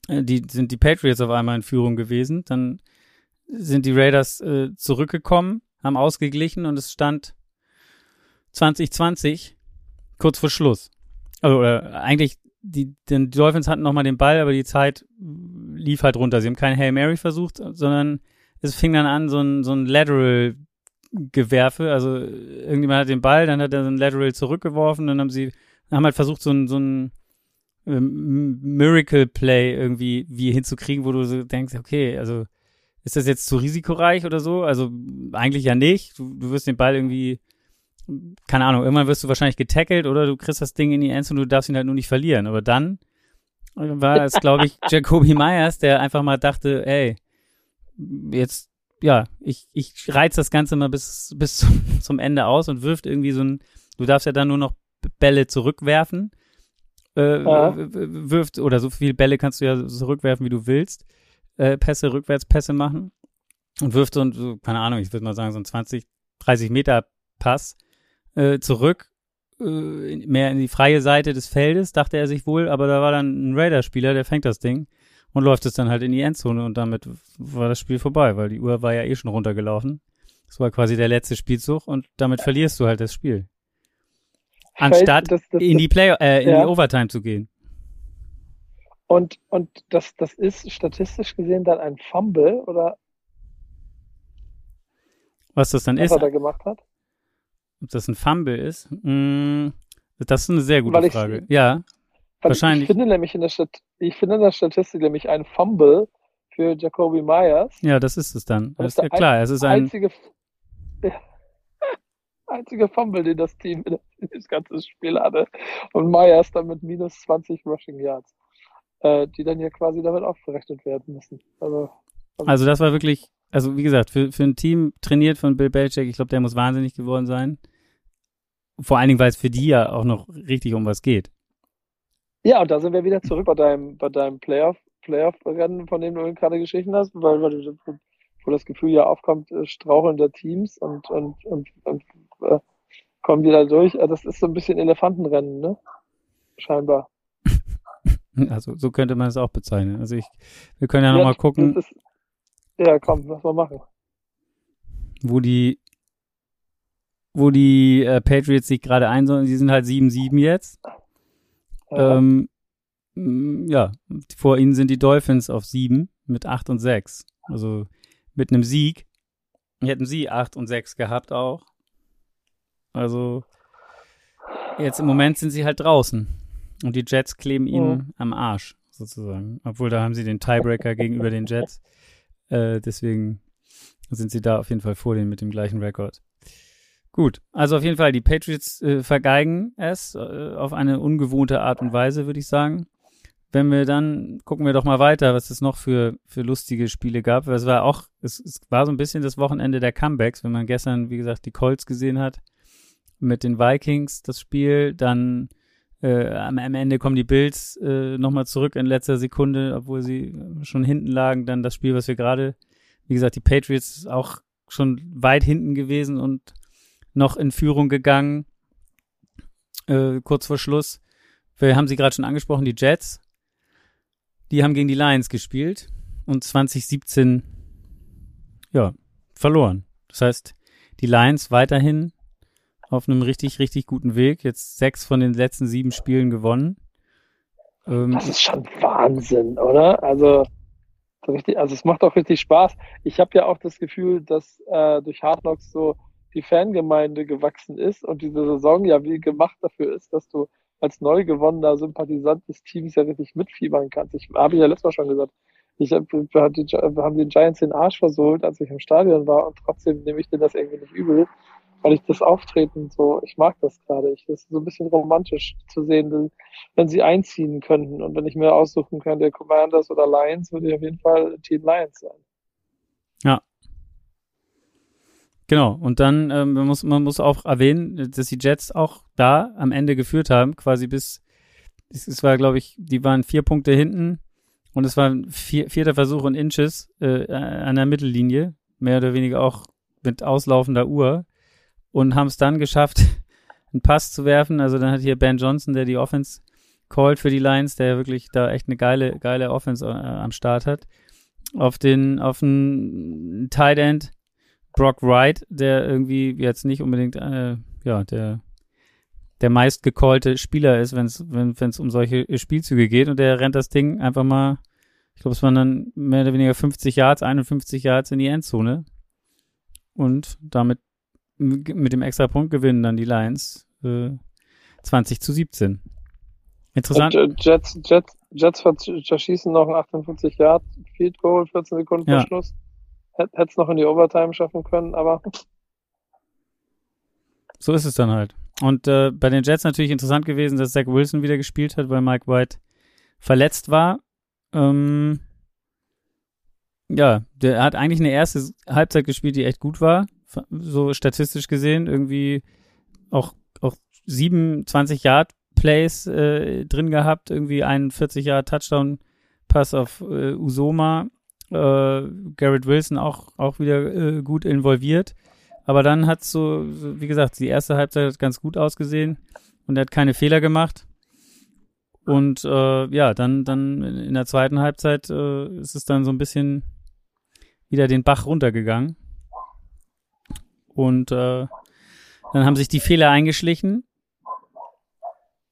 [SPEAKER 2] äh, die, sind die Patriots auf einmal in Führung gewesen. Dann sind die Raiders äh, zurückgekommen, haben ausgeglichen und es stand 2020 kurz vor Schluss. Also oder eigentlich die, die Dolphins hatten noch mal den Ball, aber die Zeit lief halt runter. Sie haben keinen Hail Mary versucht, sondern es fing dann an so ein so ein Lateral Gewerfe. Also irgendjemand hat den Ball, dann hat er so ein Lateral zurückgeworfen, dann haben sie haben halt versucht so ein so ein ähm, Miracle Play irgendwie wie hinzukriegen, wo du so denkst, okay, also ist das jetzt zu risikoreich oder so? Also eigentlich ja nicht. Du, du wirst den Ball irgendwie, keine Ahnung, irgendwann wirst du wahrscheinlich getackelt oder du kriegst das Ding in die Endzone und du darfst ihn halt nur nicht verlieren. Aber dann war es, glaube ich, <laughs> Jacoby Myers, der einfach mal dachte, ey, jetzt, ja, ich, ich reiz das Ganze mal bis, bis <laughs> zum, zum Ende aus und wirft irgendwie so ein, du darfst ja dann nur noch Bälle zurückwerfen. Äh,
[SPEAKER 3] Ja.
[SPEAKER 2] wirft, oder so viele Bälle kannst du ja zurückwerfen, wie du willst. Äh, Pässe, Rückwärtspässe machen. Und wirft so, ein- so keine Ahnung, ich würde mal sagen, so ein 20, 30 Meter Pass äh, zurück, äh, mehr in die freie Seite des Feldes, dachte er sich wohl, aber da war dann ein Raider-Spieler, der fängt das Ding und läuft es dann halt in die Endzone und damit war das Spiel vorbei, weil die Uhr war ja eh schon runtergelaufen. Das war quasi der letzte Spielzug und damit verlierst du halt das Spiel. Anstatt
[SPEAKER 3] das, das,
[SPEAKER 2] in die Play äh, in
[SPEAKER 3] Ja.
[SPEAKER 2] die Overtime zu gehen.
[SPEAKER 3] Und, und das, das ist statistisch gesehen dann ein Fumble oder
[SPEAKER 2] Was das dann
[SPEAKER 3] was
[SPEAKER 2] ist,
[SPEAKER 3] er da gemacht hat?
[SPEAKER 2] ob das ein Fumble ist, mh, das ist eine sehr gute Frage. Ja, Wahrscheinlich.
[SPEAKER 3] Ich finde nämlich in der Stat ich finde in der Statistik nämlich ein Fumble für Jacoby Myers.
[SPEAKER 2] ja, das ist es dann.
[SPEAKER 3] Das ist
[SPEAKER 2] ja
[SPEAKER 3] der
[SPEAKER 2] klar, es ist ein
[SPEAKER 3] einzige, ja, <laughs> einzige Fumble, den das Team in <laughs> das ganze Spiel hatte. Und Myers dann mit minus 20 Rushing Yards, äh, die dann ja quasi damit aufgerechnet werden müssen. Also,
[SPEAKER 2] Also das war wirklich, also wie gesagt, für, für ein Team trainiert von Bill Belichick, ich glaube, der muss wahnsinnig geworden sein. Vor allen Dingen, weil es für die ja auch noch richtig um was geht.
[SPEAKER 3] Ja, und da sind wir wieder zurück bei deinem, bei deinem Playoff, Playoff-Rennen, von dem du gerade Geschichten hast, weil, weil wo das Gefühl ja aufkommt, äh, strauchelnde Teams und, und, und, und äh, kommen die da durch. Äh, Das ist so ein bisschen Elefantenrennen, ne? Scheinbar. <laughs>
[SPEAKER 2] Also so könnte man es auch bezeichnen. Also ich, wir können ja, nochmal gucken,
[SPEAKER 3] ist- ja, komm, lass mal machen.
[SPEAKER 2] wo die, wo die äh, Patriots sich gerade einsollen. Die sind halt 7-7 jetzt.
[SPEAKER 3] Ja.
[SPEAKER 2] Ähm, ja, vor ihnen sind die Dolphins auf 7 mit 8 und 6. Also mit einem Sieg hätten sie 8 und 6 gehabt auch. Also jetzt im Moment sind sie halt draußen. Und die Jets kleben ihnen
[SPEAKER 3] Mhm.
[SPEAKER 2] am Arsch, sozusagen. Obwohl da haben sie den Tiebreaker gegenüber den Jets. Äh, deswegen sind sie da auf jeden Fall vor denen mit dem gleichen Rekord. Gut, also auf jeden Fall, die Patriots äh, vergeigen es äh, auf eine ungewohnte Art und Weise, würde ich sagen. wenn wir dann, gucken wir doch mal weiter, was es noch für, für lustige Spiele gab. Es war auch, es, es war so ein bisschen das Wochenende der Comebacks, wenn man gestern, wie gesagt, die Colts gesehen hat mit den Vikings, das Spiel, dann äh, am, am Ende kommen die Bills äh, nochmal zurück in letzter Sekunde, obwohl sie schon hinten lagen. Dann das Spiel, was wir gerade, wie gesagt, die Patriots auch schon weit hinten gewesen und noch in Führung gegangen, äh, kurz vor Schluss. Wir haben sie gerade schon angesprochen, die Jets. Die haben gegen die Lions gespielt und 2017 ja, verloren. Das heißt, die Lions weiterhin auf einem richtig, richtig guten Weg. Jetzt sechs von den letzten sieben Spielen gewonnen.
[SPEAKER 3] Ähm, das ist schon Wahnsinn, oder? Also, richtig, also es macht auch richtig Spaß. Ich habe ja auch das Gefühl, dass äh, durch Hard Knocks so die Fangemeinde gewachsen ist und diese Saison ja wie gemacht dafür ist, dass du als neu gewonnener Sympathisant des Teams ja richtig mitfiebern kannst. Ich habe ja letztes Mal schon gesagt, ich hab, wir, haben den Giants den Arsch versohlt, als ich im Stadion war und trotzdem nehme ich dir das irgendwie nicht übel, weil ich das Auftreten so, ich mag das gerade. Ich, das ist so ein bisschen romantisch zu sehen, wenn sie einziehen könnten und wenn ich mir aussuchen könnte, Commanders oder Lions, würde ich auf jeden Fall Team Lions sein.
[SPEAKER 2] Ja, Genau, und dann ähm, man muss man muss auch erwähnen, dass die Jets auch da am Ende geführt haben, quasi bis es war, glaube ich, die waren vier Punkte hinten und es war vier, vierter Versuch in Inches äh, an der Mittellinie, mehr oder weniger auch mit auslaufender Uhr und haben es dann geschafft, <laughs> einen Pass zu werfen. Also dann hat hier Ben Johnson, der die Offense called für die Lions, der wirklich da echt eine geile, geile Offense äh, am Start hat, auf den, auf einen Tight End Brock Wright, der irgendwie jetzt nicht unbedingt äh, ja, der der meist gecallte Spieler ist, wenn's, wenn es um solche Spielzüge geht und der rennt das Ding einfach mal, ich glaube, es waren dann mehr oder weniger 50 Yards, 51 Yards in die Endzone und damit mit dem extra Punkt gewinnen dann die Lions äh, 20 zu 17. Interessant.
[SPEAKER 3] Und, äh, Jets, Jets, Jets verschießen noch ein 58 Yard Field Goal, 14 Sekunden vor ja. Schluss hätte es noch in die Overtime schaffen können, aber.
[SPEAKER 2] So ist es dann halt. Und äh, bei den Jets natürlich interessant gewesen, dass Zach Wilson wieder gespielt hat, weil Mike White verletzt war. Ähm, ja, der hat eigentlich eine erste Halbzeit gespielt, die echt gut war. So statistisch gesehen. Irgendwie auch, auch 27 Yard Plays äh, drin gehabt. Irgendwie einen 40 Yard Touchdown Pass auf äh, Usoma äh, Garrett Wilson auch, auch wieder äh, gut involviert. Aber dann hat so, wie gesagt, die erste Halbzeit hat ganz gut ausgesehen und er hat keine Fehler gemacht. Und äh, ja, dann, dann in der zweiten Halbzeit äh, ist es dann so ein bisschen wieder den Bach runtergegangen. Und äh, dann haben sich die Fehler eingeschlichen.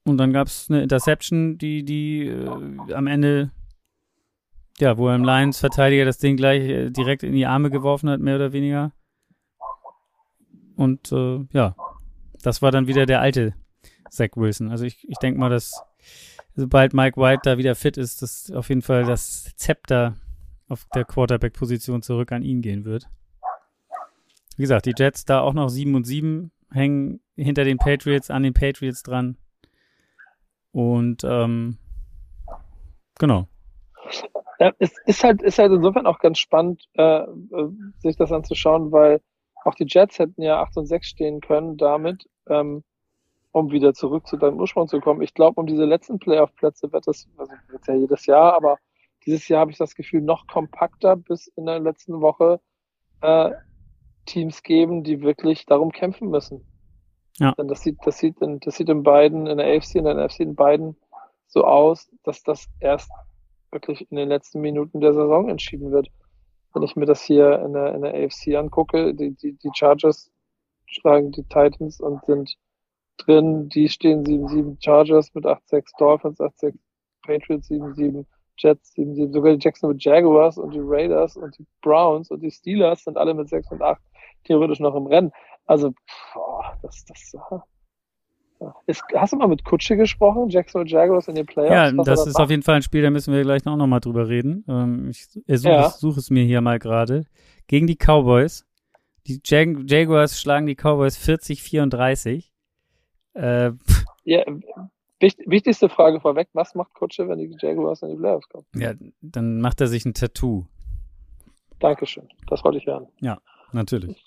[SPEAKER 2] Und dann gab es eine Interception, die, die äh, am Ende ja, wo ein Lions-Verteidiger das Ding gleich äh, direkt in die Arme geworfen hat, mehr oder weniger. Und äh, ja, das war dann wieder der alte Zach Wilson. Also ich, ich denke mal, dass sobald Mike White da wieder fit ist, dass auf jeden Fall das Zepter auf der Quarterback-Position zurück an ihn gehen wird. Wie gesagt, die Jets da auch noch 7 und 7 hängen hinter den Patriots, an den Patriots dran. Und ähm, genau.
[SPEAKER 3] Ja, es ist halt, ist halt insofern auch ganz spannend, äh, äh, sich das anzuschauen, weil auch die Jets hätten ja 8 und 6 stehen können damit, ähm, um wieder zurück zu deinem Ursprung zu kommen. Ich glaube, um diese letzten Playoff-Plätze wird das, also wird ja jedes Jahr, aber dieses Jahr habe ich das Gefühl, noch kompakter bis in der letzten Woche äh, Teams geben, die wirklich darum kämpfen müssen. Ja. Denn das sieht, das sieht, in, das sieht in beiden, in der AFC und in der NFC in beiden so aus, dass das erst wirklich in den letzten Minuten der Saison entschieden wird. Wenn ich mir das hier in der, in der AFC angucke, die, die, die Chargers schlagen die Titans und sind drin, die stehen 7-7 Chargers mit 8-6 Dolphins, 8-6 Patriots 7-7, Jets 7-7, sogar die Jacksonville Jaguars und die Raiders und die Browns und die Steelers sind alle mit 6 und 8 theoretisch noch im Rennen. Also, boah, das, das, ist, hast du mal mit Kutsche gesprochen, Jacksonville Jaguars in den Playoffs?
[SPEAKER 2] Ja, das ist macht? auf jeden Fall ein Spiel, da müssen wir gleich noch, noch mal drüber reden. Ähm, ich suche ja. es, such es mir hier mal gerade. Gegen die Cowboys. Die Jag Jaguars schlagen die Cowboys 40-34. Äh,
[SPEAKER 3] ja, Wicht, wichtigste Frage vorweg, was macht Kutsche, wenn die Jaguars in die Playoffs kommen?
[SPEAKER 2] Ja, dann macht er sich ein Tattoo.
[SPEAKER 3] Dankeschön, das wollte ich hören.
[SPEAKER 2] Natürlich.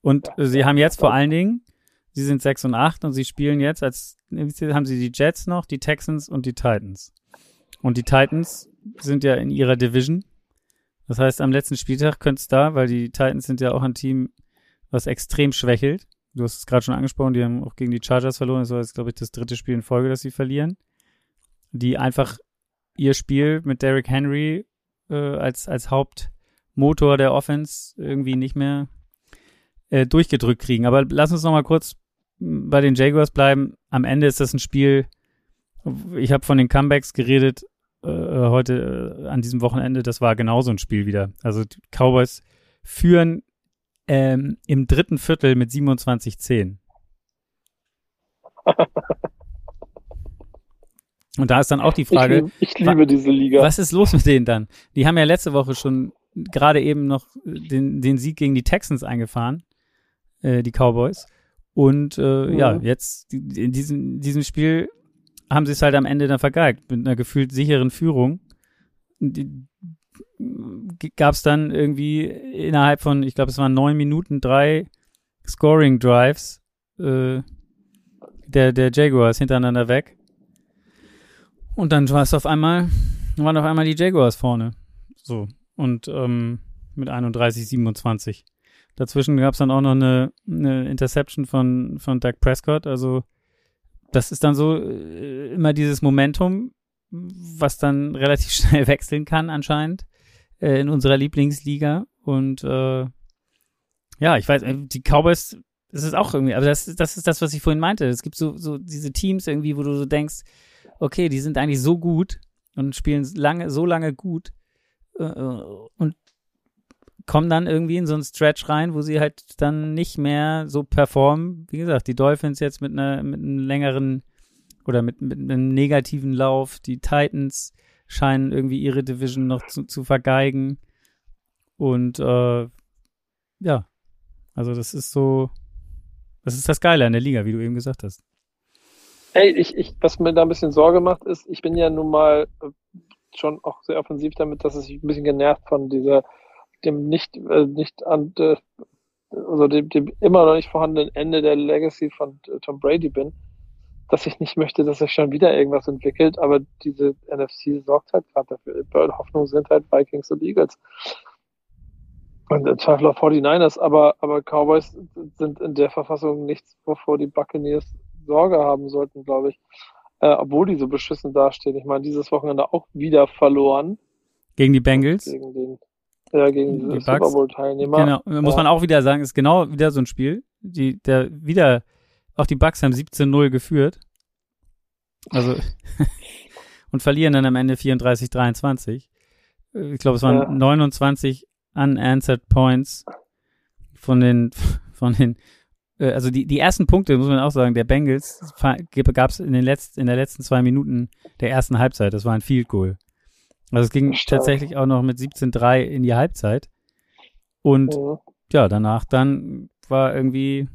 [SPEAKER 2] Und
[SPEAKER 3] Ja.
[SPEAKER 2] äh, sie haben jetzt vor allen Dingen, sie sind 6 und 8 und sie spielen jetzt als, haben sie die Jets noch, die Texans und die Titans. Und die Titans sind ja in ihrer Division. Das heißt, am letzten Spieltag könnte es da, weil die Titans sind ja auch ein Team, was extrem schwächelt. Du hast es gerade schon angesprochen, die haben auch gegen die Chargers verloren. Das war jetzt, glaube ich, das dritte Spiel in Folge, dass sie verlieren. Die einfach ihr Spiel mit Derrick Henry äh, als, als Hauptmotor der Offense irgendwie nicht mehr äh, durchgedrückt kriegen. Aber lass uns noch mal kurz bei den Jaguars bleiben. Am Ende ist das ein Spiel, ich habe von den Comebacks geredet äh, heute äh, an diesem Wochenende. Das war genauso ein Spiel wieder. Also die Cowboys führen ähm, im dritten Viertel mit 27-10. Und da ist dann auch die Frage,
[SPEAKER 3] ich, lieb, ich liebe diese Liga.
[SPEAKER 2] was ist los mit denen dann? Die haben ja letzte Woche schon gerade eben noch den, den Sieg gegen die Texans eingefahren, äh, die Cowboys. Und äh,
[SPEAKER 3] Mhm.
[SPEAKER 2] ja, jetzt die- in diesem, diesem Spiel haben sie es halt am Ende dann vergeigt mit einer gefühlt sicheren Führung. Gab es dann irgendwie innerhalb von, ich glaube, es waren neun Minuten drei Scoring Drives äh, der, der Jaguars hintereinander weg. Und dann war es auf einmal, waren auf einmal die Jaguars vorne. So. Und ähm, mit 31, 27. Dazwischen gab es dann auch noch eine, eine Interception von, von Doug Prescott. Also das ist dann so äh, immer dieses Momentum, was dann relativ <laughs> schnell wechseln kann anscheinend äh, in unserer Lieblingsliga. Und äh, ja, ich weiß, äh, die Cowboys, das ist auch irgendwie, aber das, das ist das, was ich vorhin meinte. Es gibt so, so diese Teams irgendwie, wo du so denkst, okay, die sind eigentlich so gut und spielen lange, so lange gut äh, und kommen dann irgendwie in so einen Stretch rein, wo sie halt dann nicht mehr so performen. Wie gesagt, die Dolphins jetzt mit einer mit einem längeren oder mit, mit einem negativen Lauf. Die Titans scheinen irgendwie ihre Division noch zu, zu vergeigen. Und äh, ja, also das ist so, das ist das Geile an der Liga, wie du eben gesagt hast.
[SPEAKER 3] Ey, ich, ich, was mir da ein bisschen Sorge macht, ist, ich bin ja nun mal äh, schon auch sehr offensiv damit, dass ich ein bisschen genervt von dieser, dem nicht, äh, nicht an, äh, also dem, dem immer noch nicht vorhandenen Ende der Legacy von äh, Tom Brady bin, dass ich nicht möchte, dass sich schon wieder irgendwas entwickelt, aber diese NFC sorgt halt gerade dafür. Bei Hoffnung sind halt Vikings und Eagles. Und im Zweifel auch 49ers, aber, aber Cowboys sind in der Verfassung nichts, wovor die Buccaneers Sorge haben sollten, glaube ich. Äh, obwohl die so beschissen dastehen. Ich meine, dieses Wochenende auch wieder verloren.
[SPEAKER 2] Gegen die Bengals.
[SPEAKER 3] Gegen den, ja, gegen
[SPEAKER 2] Die.
[SPEAKER 3] Super Bowl-Teilnehmer.
[SPEAKER 2] Genau, muss
[SPEAKER 3] Ja.
[SPEAKER 2] man auch wieder sagen, ist genau wieder so ein Spiel. Die, der wieder, auch die Bucks haben 17-0 geführt. Also, <laughs> und verlieren dann am Ende 34-23. Äh, Ich glaube, es waren
[SPEAKER 3] Ja.
[SPEAKER 2] 29 unanswered points von den, von den, äh, also die, die ersten Punkte, muss man auch sagen, der Bengals gab es in den letzten, in der letzten zwei Minuten der ersten Halbzeit. Das war ein Field Goal. Also es ging tatsächlich auch noch mit 17-3 in die Halbzeit. Und
[SPEAKER 3] Mhm.
[SPEAKER 2] ja, danach dann war irgendwie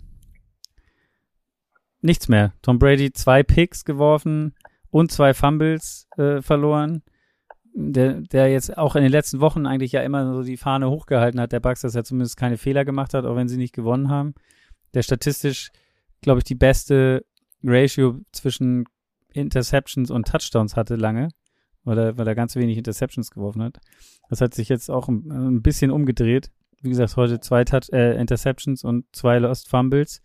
[SPEAKER 2] nichts mehr. Tom Brady zwei Picks geworfen und zwei Fumbles äh, verloren. Der, der jetzt auch in den letzten Wochen eigentlich ja immer so die Fahne hochgehalten hat, der Bucks, dass er zumindest keine Fehler gemacht hat, auch wenn sie nicht gewonnen haben. Der statistisch, glaube ich, die beste Ratio zwischen Interceptions und Touchdowns hatte lange, weil er, weil er ganz wenig Interceptions geworfen hat. Das hat sich jetzt auch ein, ein bisschen umgedreht. Wie gesagt, heute zwei Touch, äh, Interceptions und zwei Lost Fumbles.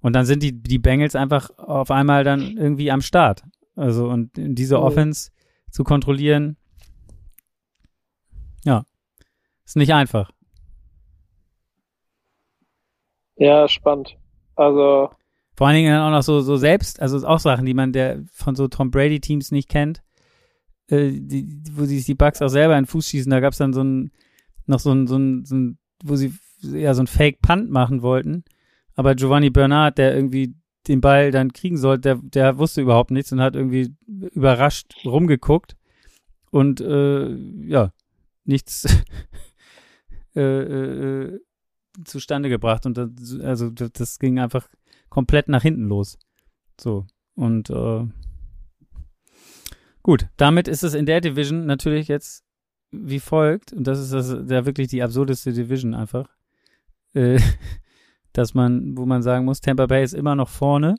[SPEAKER 2] Und dann sind die, die Bengals einfach auf einmal dann irgendwie am Start. Also, und diese
[SPEAKER 3] Mhm.
[SPEAKER 2] Offense zu kontrollieren, ja, ist nicht einfach.
[SPEAKER 3] Ja, spannend. Also,
[SPEAKER 2] Vor allen Dingen dann auch noch so, so selbst, also auch Sachen, die man der von so Tom Brady Teams nicht kennt, äh, die, wo sich die Bucks auch selber in den Fuß schießen. Da gab es dann so ein, noch so ein, so ein, so ein, wo sie ja so ein Fake Punt machen wollten. Aber Giovanni Bernard, der irgendwie den Ball dann kriegen sollte, der, der wusste überhaupt nichts und hat irgendwie überrascht rumgeguckt und äh, ja, nichts <laughs> äh, äh, zustande gebracht. Und das, also das ging einfach komplett nach hinten los. So. Und äh, gut, damit ist es in der Division natürlich jetzt wie folgt, und das ist das, der wirklich die absurdeste Division einfach, äh, <laughs> dass man, wo man sagen muss, Tampa Bay ist immer noch vorne,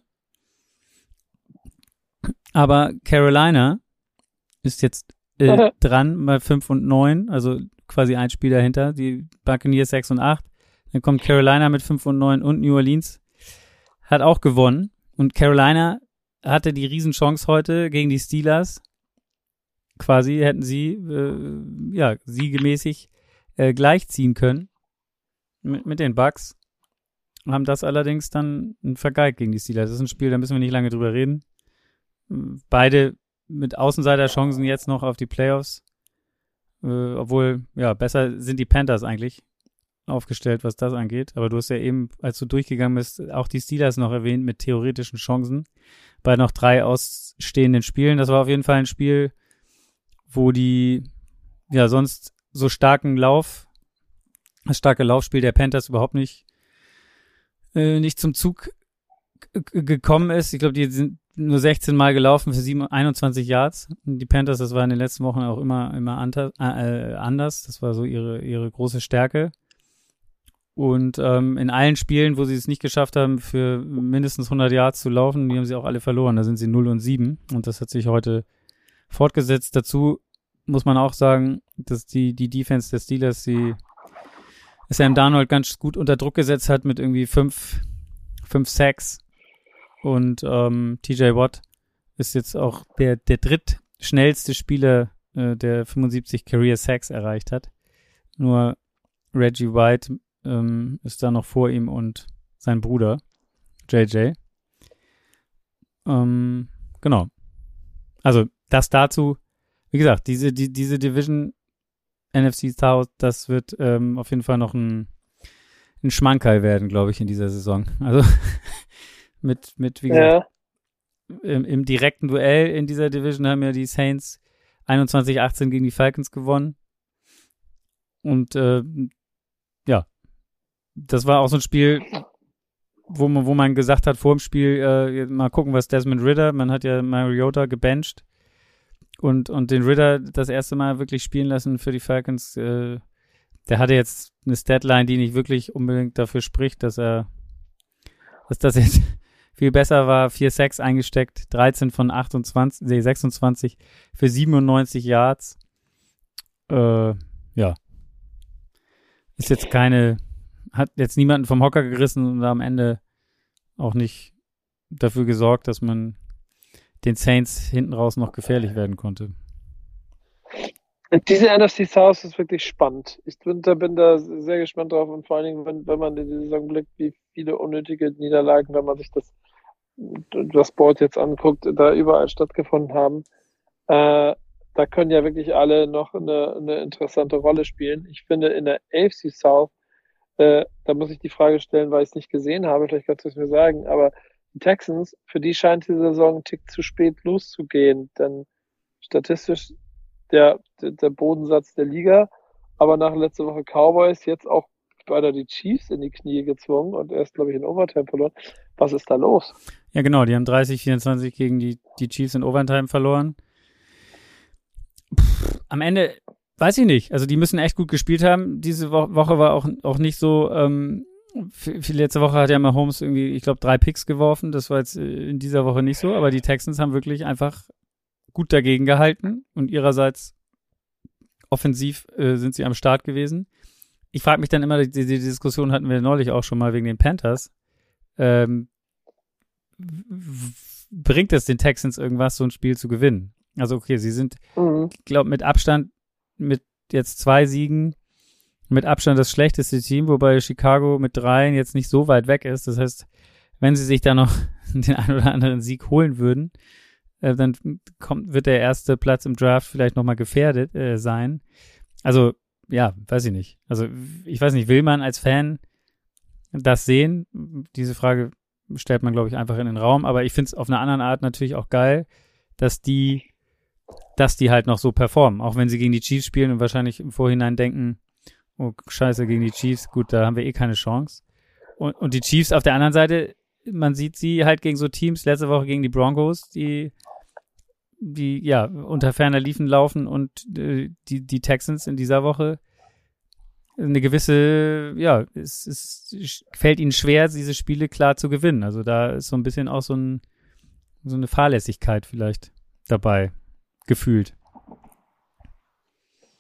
[SPEAKER 2] aber Carolina ist jetzt äh, <laughs> dran bei 5 und 9, also quasi ein Spiel dahinter, die Buccaneers 6 und 8, dann kommt Carolina mit 5 und 9 und New Orleans hat auch gewonnen. Und Carolina hatte die Riesenchance heute gegen die Steelers, quasi hätten sie äh, ja siegemäßig äh, gleichziehen können mit, mit den Bucks. Haben das allerdings dann vergeigt gegen die Steelers. Das ist ein Spiel, da müssen wir nicht lange drüber reden. Beide mit Außenseiterchancen jetzt noch auf die Playoffs. Äh, obwohl, ja, besser sind die Panthers eigentlich aufgestellt, was das angeht. Aber du hast ja eben, als du durchgegangen bist, auch die Steelers noch erwähnt mit theoretischen Chancen bei noch drei ausstehenden Spielen. Das war auf jeden Fall ein Spiel, wo die ja sonst so starken Lauf, das starke Laufspiel der Panthers überhaupt nicht äh, nicht zum Zug gekommen ist. Ich glaube, die sind nur 16 Mal gelaufen für 7, 21 Yards. Die Panthers, das war in den letzten Wochen auch immer immer äh, anders. Das war so ihre ihre große Stärke. Und ähm, in allen Spielen, wo sie es nicht geschafft haben, für mindestens 100 Yards zu laufen, die haben sie auch alle verloren. Da sind sie 0 und 7. Und das hat sich heute fortgesetzt. Dazu muss man auch sagen, dass die, die Defense der Steelers, die Sam Darnold ganz gut unter Druck gesetzt hat mit irgendwie fünf, fünf Sacks. Und ähm, TJ Watt ist jetzt auch der, der drittschnellste Spieler, äh, der 75 Career Sacks erreicht hat. Nur Reggie White ähm, ist da noch vor ihm und sein Bruder, JJ. Ähm, genau. Also das dazu, wie gesagt, diese, die, diese Division NFC South, das wird ähm, auf jeden Fall noch ein, ein Schmankerl werden, glaube ich, in dieser Saison. Also <laughs> mit, mit, wie gesagt, ja. im, im, direkten Duell in dieser Division haben ja die Saints 21-18 gegen die Falcons gewonnen. Und äh, ja, das war auch so ein Spiel, wo man, wo man gesagt hat vor dem Spiel, äh, mal gucken, was Desmond Ritter, man hat ja Mariota gebencht und, und den Ritter das erste Mal wirklich spielen lassen für die Falcons. Äh, der hatte jetzt eine Statline, die nicht wirklich unbedingt dafür spricht, dass er, dass das jetzt <laughs> viel besser war. 4 6 eingesteckt, 13 von 28, nee, 26 für 97 Yards. Äh, ja. Ist jetzt keine hat jetzt niemanden vom Hocker gerissen und am Ende auch nicht dafür gesorgt, dass man den Saints hinten raus noch gefährlich werden konnte.
[SPEAKER 3] Diese NFC South ist wirklich spannend. Ich bin da, bin da sehr gespannt drauf und vor allen Dingen, wenn, wenn man in die Saison blickt, wie viele unnötige Niederlagen, wenn man sich das, das Board jetzt anguckt, da überall stattgefunden haben. Äh, da können ja wirklich alle noch eine, eine interessante Rolle spielen. Ich finde, in der AFC South äh, da muss ich die Frage stellen, weil ich es nicht gesehen habe. Vielleicht kannst du es mir sagen. Aber Texans, für die scheint die Saison ein Tick zu spät loszugehen. Denn statistisch der, der, Bodensatz der Liga. Aber nach letzter Woche Cowboys jetzt auch beinahe die Chiefs in die Knie gezwungen und erst, glaube ich, in Overtime verloren. Was ist da los?
[SPEAKER 2] Ja, genau. Die haben 30-24 gegen die, die Chiefs in Overtime verloren. Pff, am Ende, Weiß ich nicht. Also die müssen echt gut gespielt haben. Diese Wo Woche war auch, auch nicht so. Ähm, für, letzte Woche hat ja mal Holmes irgendwie, ich glaube, drei Picks geworfen. Das war jetzt äh, in dieser Woche nicht so. Aber die Texans haben wirklich einfach gut dagegen gehalten und ihrerseits offensiv äh, sind sie am Start gewesen. Ich frage mich dann immer, die, die, Diskussion hatten wir neulich auch schon mal wegen den Panthers. Ähm, bringt es den Texans irgendwas, so ein Spiel zu gewinnen? Also okay, sie sind, mhm. ich glaube, mit Abstand mit jetzt zwei Siegen mit Abstand das schlechteste Team, wobei Chicago mit dreien jetzt nicht so weit weg ist. Das heißt, wenn sie sich da noch <laughs> den einen oder anderen Sieg holen würden, äh, dann kommt, wird der erste Platz im Draft vielleicht nochmal gefährdet äh, sein. Also, ja, weiß ich nicht. Also, ich weiß nicht, will man als Fan das sehen? Diese Frage stellt man, glaube ich, einfach in den Raum. Aber ich finde es auf eine andere Art natürlich auch geil, dass die dass die halt noch so performen. Auch wenn sie gegen die Chiefs spielen und wahrscheinlich im Vorhinein denken, oh scheiße, gegen die Chiefs, gut, da haben wir eh keine Chance. Und, und die Chiefs auf der anderen Seite man sieht sie halt gegen so Teams, letzte Woche gegen die Broncos, die, die ja unter ferner Liefen laufen und äh, die, die Texans in dieser Woche eine gewisse, ja, es, es fällt ihnen schwer, diese Spiele klar zu gewinnen. Also da ist so ein bisschen auch so, ein, so eine Fahrlässigkeit vielleicht dabei, gefühlt.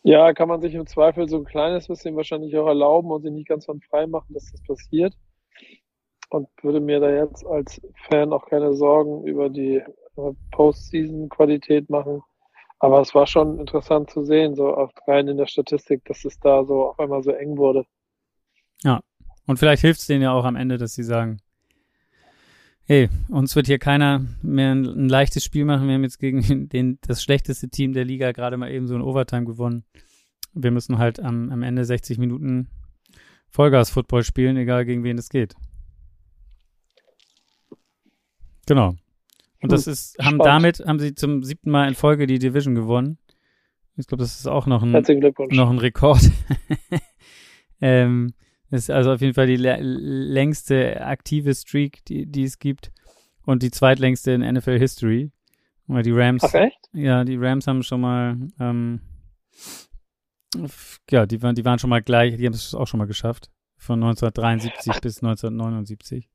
[SPEAKER 3] Ja, kann man sich im Zweifel so ein kleines bisschen wahrscheinlich auch erlauben und sich nicht ganz von frei machen, dass das passiert. Und würde mir da jetzt als Fan auch keine Sorgen über die äh, Postseason-Qualität machen. Aber es war schon interessant zu sehen, so auf rein in der Statistik, dass es da so auf einmal so eng wurde.
[SPEAKER 2] Ja, und vielleicht hilft es denen ja auch am Ende, dass sie sagen, hey, uns wird hier keiner mehr ein, ein, leichtes Spiel machen. Wir haben jetzt gegen <laughs> den, das schlechteste Team der Liga gerade mal eben so ein Overtime gewonnen. Wir müssen halt am, am Ende 60 Minuten Vollgas-Football spielen, egal gegen wen es geht. Genau. Und das ist, haben Spannend. damit, haben sie zum siebten Mal in Folge die Division gewonnen. Ich glaube, das ist auch noch ein, noch ein Rekord. <laughs> ähm, ist also auf jeden Fall die längste aktive Streak, die, die es gibt. Und die zweitlängste in NFL History. die Rams.
[SPEAKER 3] Ach, echt?
[SPEAKER 2] Ja, die Rams haben schon mal, ähm, ja, die waren, die waren schon mal gleich, die haben es auch schon mal geschafft. Von 1973 Ach. bis 1979.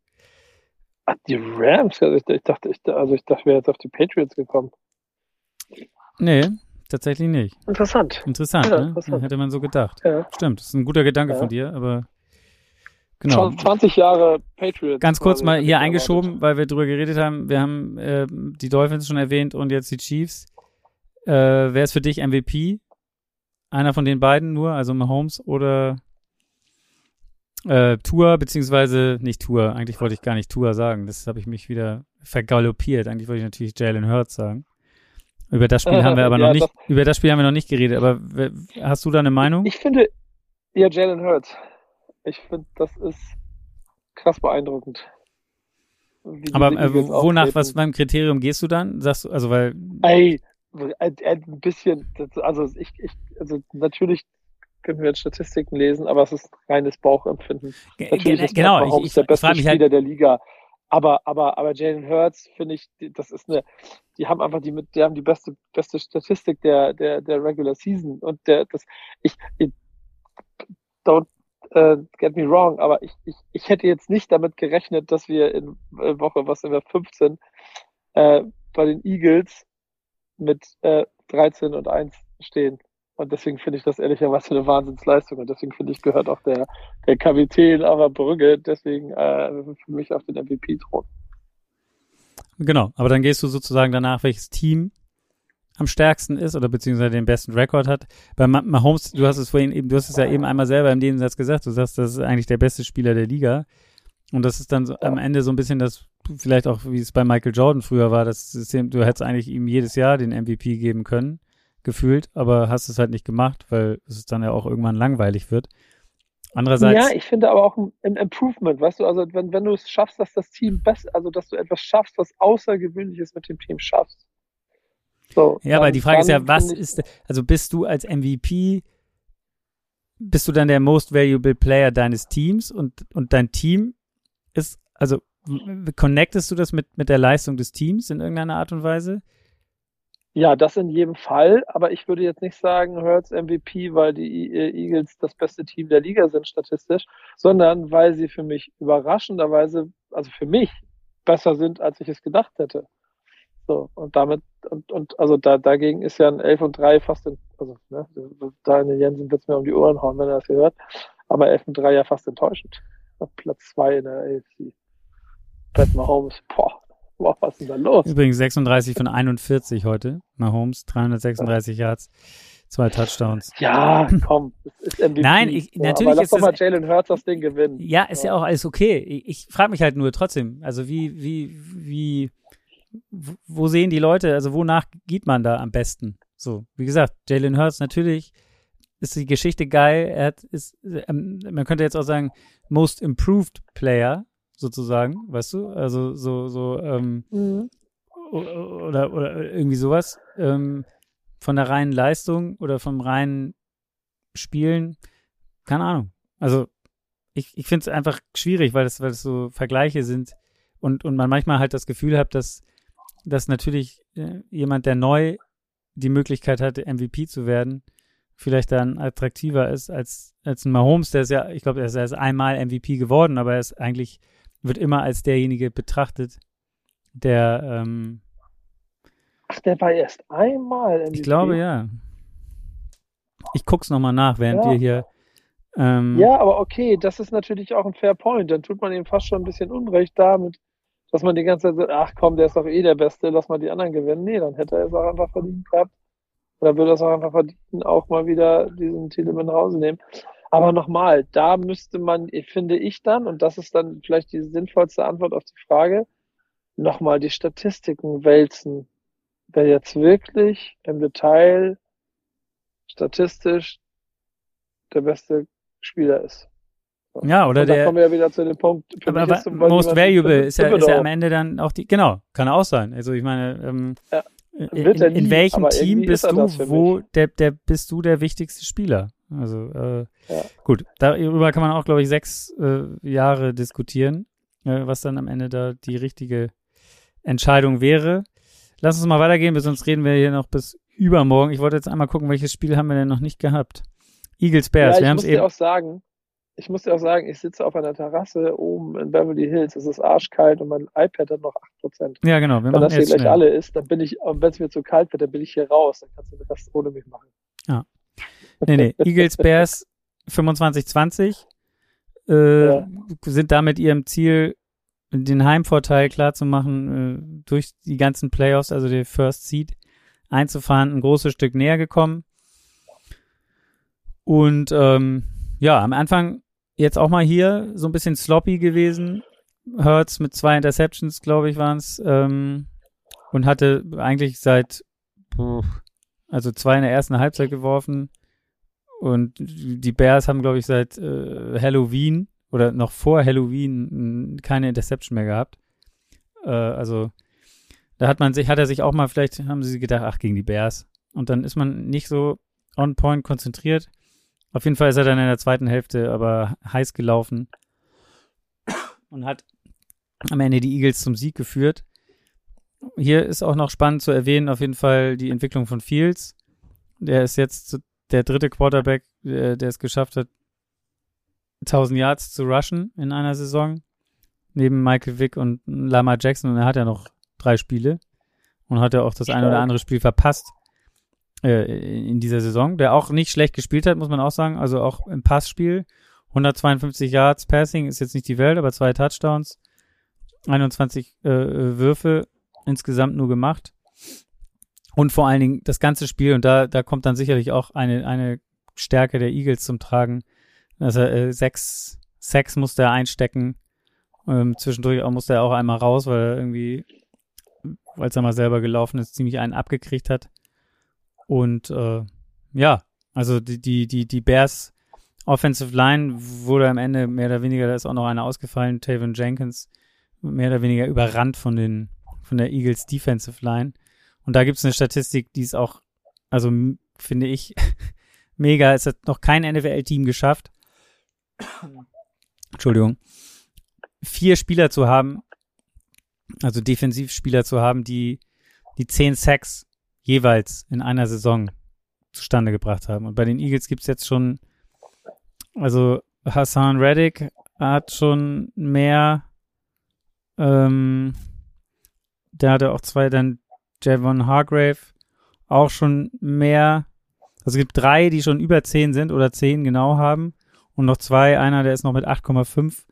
[SPEAKER 3] Ach, die Rams? Also ich, ich dachte, ich, also ich dachte, wir wäre jetzt auf die Patriots gekommen.
[SPEAKER 2] Nee, tatsächlich nicht.
[SPEAKER 3] Interessant.
[SPEAKER 2] Interessant, ja, ne? Interessant. Hätte man so gedacht. Ja. Stimmt, das ist ein guter Gedanke ja. von dir, aber Genau.
[SPEAKER 3] 20 Jahre Patriots.
[SPEAKER 2] Ganz kurz mal hier eingeschoben, weil wir drüber geredet haben. Wir haben äh, die Dolphins schon erwähnt und jetzt die Chiefs. Äh, wer ist für dich MVP? Einer von den beiden nur, also Mahomes oder äh, Tour, beziehungsweise nicht Tour. Eigentlich wollte ich gar nicht Tour sagen. Das habe ich mich wieder vergaloppiert. Eigentlich wollte ich natürlich Jalen Hurts sagen. Über das Spiel haben wir aber ja, noch nicht, doch. über das Spiel haben wir noch nicht geredet. Aber hast du da eine Meinung?
[SPEAKER 3] Ich finde, ja, Jalen Hurts. Ich finde, das ist krass beeindruckend.
[SPEAKER 2] Aber äh, wonach, was beim Kriterium gehst du dann? Sagst du, also weil.
[SPEAKER 3] Ey, ein, ein bisschen, also ich, ich, also natürlich können wir jetzt Statistiken lesen, aber es ist reines Bauchempfinden.
[SPEAKER 2] G natürlich ist genau, ich, ich,
[SPEAKER 3] der beste
[SPEAKER 2] halt
[SPEAKER 3] Spieler halt der Liga. Aber, aber, aber Jalen Hurts, finde ich, das ist eine, die haben einfach die mit, die haben die beste, beste Statistik der, der, der Regular Season und der, das, ich, ich don't äh, get me wrong, aber ich, ich, ich hätte jetzt nicht damit gerechnet, dass wir in äh, Woche, was sind wir, 15, äh, bei den Eagles mit äh, 13 und 1 stehen. Und deswegen finde ich das ehrlicherweise eine Wahnsinnsleistung. Und deswegen finde ich, gehört auch der, der Kapitän aber Brügge deswegen äh, für mich auf den MVP-Thron.
[SPEAKER 2] Genau, aber dann gehst du sozusagen danach, welches Team am stärksten ist oder beziehungsweise den besten Rekord hat. Bei Mahomes, du hast es vorhin eben, du hast es ja eben einmal selber im Nebensatz gesagt, du sagst, das ist eigentlich der beste Spieler der Liga. Und das ist dann so, am Ende so ein bisschen das, vielleicht auch, wie es bei Michael Jordan früher war, das System, du hättest eigentlich ihm jedes Jahr den MVP geben können, gefühlt, aber hast es halt nicht gemacht, weil es dann ja auch irgendwann langweilig wird. Andererseits.
[SPEAKER 3] Ja, ich finde aber auch ein, Improvement, weißt du, also wenn, wenn du es schaffst, dass das Team besser, also dass du etwas schaffst, was Außergewöhnliches mit dem Team schaffst,
[SPEAKER 2] so, ja, aber die Frage ist ja, was ist, also bist du als MVP, bist du dann der most valuable Player deines Teams und, und dein Team ist, also connectest du das mit, mit der Leistung des Teams in irgendeiner Art und Weise?
[SPEAKER 3] Ja, das in jedem Fall, aber ich würde jetzt nicht sagen, Hurts MVP, weil die e-, Eagles das beste Team der Liga sind statistisch, sondern weil sie für mich überraschenderweise, also für mich besser sind, als ich es gedacht hätte. So, und damit, und, und also da, dagegen ist ja ein 11 und 3 fast, in, also ne, da in den Jensen wird es mir um die Ohren hauen, wenn er das hier hört, aber 11 und 3 ja fast enttäuschend. Platz 2 in der AFC. Pat Mahomes, boah, boah, was ist denn da los?
[SPEAKER 2] Übrigens 36 von 41 heute, Mahomes, 336 Yards zwei Touchdowns.
[SPEAKER 3] Ja, komm, das ist MVP.
[SPEAKER 2] Nein, ich,
[SPEAKER 3] ja,
[SPEAKER 2] natürlich
[SPEAKER 3] aber
[SPEAKER 2] ist lass
[SPEAKER 3] doch mal Jalen Hurts das Ding gewinnen.
[SPEAKER 2] Ja, ist ja, ja auch alles okay. Ich, ich frage mich halt nur trotzdem, also wie wie wie wo sehen die Leute, also wonach geht man da am besten? So, wie gesagt, Jalen Hurts natürlich ist die Geschichte geil. Er hat, ist, ähm, man könnte jetzt auch sagen, most improved player, sozusagen, weißt du? Also so, so, ähm, mhm. oder, oder irgendwie sowas. Ähm, von der reinen Leistung oder vom reinen Spielen, keine Ahnung. Also ich, ich finde es einfach schwierig, weil das, weil das so Vergleiche sind, und, und man manchmal halt das Gefühl hat, dass, dass natürlich äh, jemand, der neu die Möglichkeit hatte, MVP zu werden, vielleicht dann attraktiver ist als, als ein Mahomes, der ist ja, ich glaube, er ist erst einmal MVP geworden, aber er ist eigentlich, wird immer als derjenige betrachtet, der, ähm,
[SPEAKER 3] Ach, der war erst einmal MVP.
[SPEAKER 2] ich glaube, ja. Ich guck's nochmal nach, während
[SPEAKER 3] Ja.
[SPEAKER 2] wir hier, ähm,
[SPEAKER 3] Ja, aber okay, das ist natürlich auch ein Fair Point. Dann tut man ihm fast schon ein bisschen Unrecht damit, dass man die ganze Zeit sagt, ach komm, der ist doch eh der Beste, lass mal die anderen gewinnen. Nee, dann hätte er es auch einfach verdient gehabt. Oder würde er es auch einfach verdienen, auch mal wieder diesen Titel mit nach Hause nehmen. Aber nochmal, da müsste man, finde ich dann, und das ist dann vielleicht die sinnvollste Antwort auf die Frage, nochmal die Statistiken wälzen. Wer jetzt wirklich im Detail statistisch der beste Spieler ist.
[SPEAKER 2] Ja, oder
[SPEAKER 3] Und da
[SPEAKER 2] der,
[SPEAKER 3] kommen wir ja wieder zu dem Punkt.
[SPEAKER 2] aber, aber most valuable ist ja, ist ja am Ende dann auch die, genau, kann auch sein. Also ich meine, ähm,
[SPEAKER 3] Ja,
[SPEAKER 2] in,
[SPEAKER 3] wird er
[SPEAKER 2] in
[SPEAKER 3] nie,
[SPEAKER 2] welchem Team bist
[SPEAKER 3] ist
[SPEAKER 2] du, wo der, der bist du der wichtigste Spieler? Also äh,
[SPEAKER 3] Ja.
[SPEAKER 2] gut, darüber kann man auch, glaube ich, sechs äh, Jahre diskutieren, äh, was dann am Ende da die richtige Entscheidung wäre. Lass uns mal weitergehen, weil sonst reden wir hier noch bis übermorgen. Ich wollte jetzt einmal gucken, welches Spiel haben wir denn noch nicht gehabt. Eagles Bears,
[SPEAKER 3] ja,
[SPEAKER 2] wir
[SPEAKER 3] ich
[SPEAKER 2] haben
[SPEAKER 3] muss
[SPEAKER 2] es eben.
[SPEAKER 3] auch sagen, ich muss dir auch sagen, ich sitze auf einer Terrasse oben in Beverly Hills. Es ist arschkalt und mein iPad hat noch 8%.
[SPEAKER 2] Ja, genau,
[SPEAKER 3] Wenn das hier gleich
[SPEAKER 2] schnell.
[SPEAKER 3] alle ist, dann bin ich, wenn es mir zu kalt wird, dann bin ich hier raus. Dann kannst du den Rest ohne mich machen.
[SPEAKER 2] Nee, nee, <laughs> Eagles Bears 25-20 äh,
[SPEAKER 3] Ja.
[SPEAKER 2] sind damit ihrem Ziel, den Heimvorteil klarzumachen, äh, durch die ganzen Playoffs, also den First Seed, einzufahren, ein großes Stück näher gekommen. Und ähm, ja, am Anfang jetzt auch mal hier so ein bisschen sloppy gewesen. Hurts mit zwei Interceptions, glaube ich, waren es. Ähm, und hatte eigentlich seit, also zwei in der ersten Halbzeit geworfen. Und die Bears haben, glaube ich, seit äh, Halloween oder noch vor Halloween keine Interception mehr gehabt. Äh, also da hat man sich, hat er sich auch mal, vielleicht haben sie gedacht, ach, gegen die Bears. Und dann ist man nicht so on point konzentriert. Auf jeden Fall ist er dann in der zweiten Hälfte aber heiß gelaufen <coughs> und hat am Ende die Eagles zum Sieg geführt. Hier ist auch noch spannend zu erwähnen, auf jeden Fall die Entwicklung von Fields. Der ist jetzt der dritte Quarterback, der, der es geschafft hat, 1000 Yards zu rushen in einer Saison. Neben Michael Vick und Lamar Jackson. Und er hat ja noch drei Spiele. Und hat ja auch das eine oder
[SPEAKER 3] Stark.
[SPEAKER 2] andere Spiel verpasst äh, in dieser Saison. Der auch nicht schlecht gespielt hat, muss man auch sagen. Also auch im Passspiel. 152 Yards Passing ist jetzt nicht die Welt, aber zwei Touchdowns. 21 äh, Würfe insgesamt nur gemacht. Und vor allen Dingen das ganze Spiel, und da, da kommt dann sicherlich auch eine, eine Stärke der Eagles zum Tragen. Also äh, sechs, sechs musste er einstecken. Ähm, zwischendurch musste er auch einmal raus, weil er irgendwie, als er mal selber gelaufen ist, ziemlich einen abgekriegt hat. Und äh, ja, also die, die, die, die Bears Offensive Line wurde am Ende mehr oder weniger, da ist auch noch einer ausgefallen, Taven Jenkins, mehr oder weniger überrannt von den, von der Eagles Defensive Line. Und da gibt es eine Statistik, die ist auch, also finde ich, <laughs> mega. Es hat noch kein NFL-Team geschafft. Entschuldigung. Vier Spieler zu haben, also Defensivspieler zu haben, die die zehn Sacks jeweils in einer Saison zustande gebracht haben. Und bei den Eagles gibt's jetzt schon, also Hassan Reddick hat schon mehr, ähm, der hatte auch zwei, dann Javon Hargrave auch schon mehr. Also es gibt drei, die schon über 10 sind oder 10 genau haben. Und noch zwei, einer, der ist noch mit 8,5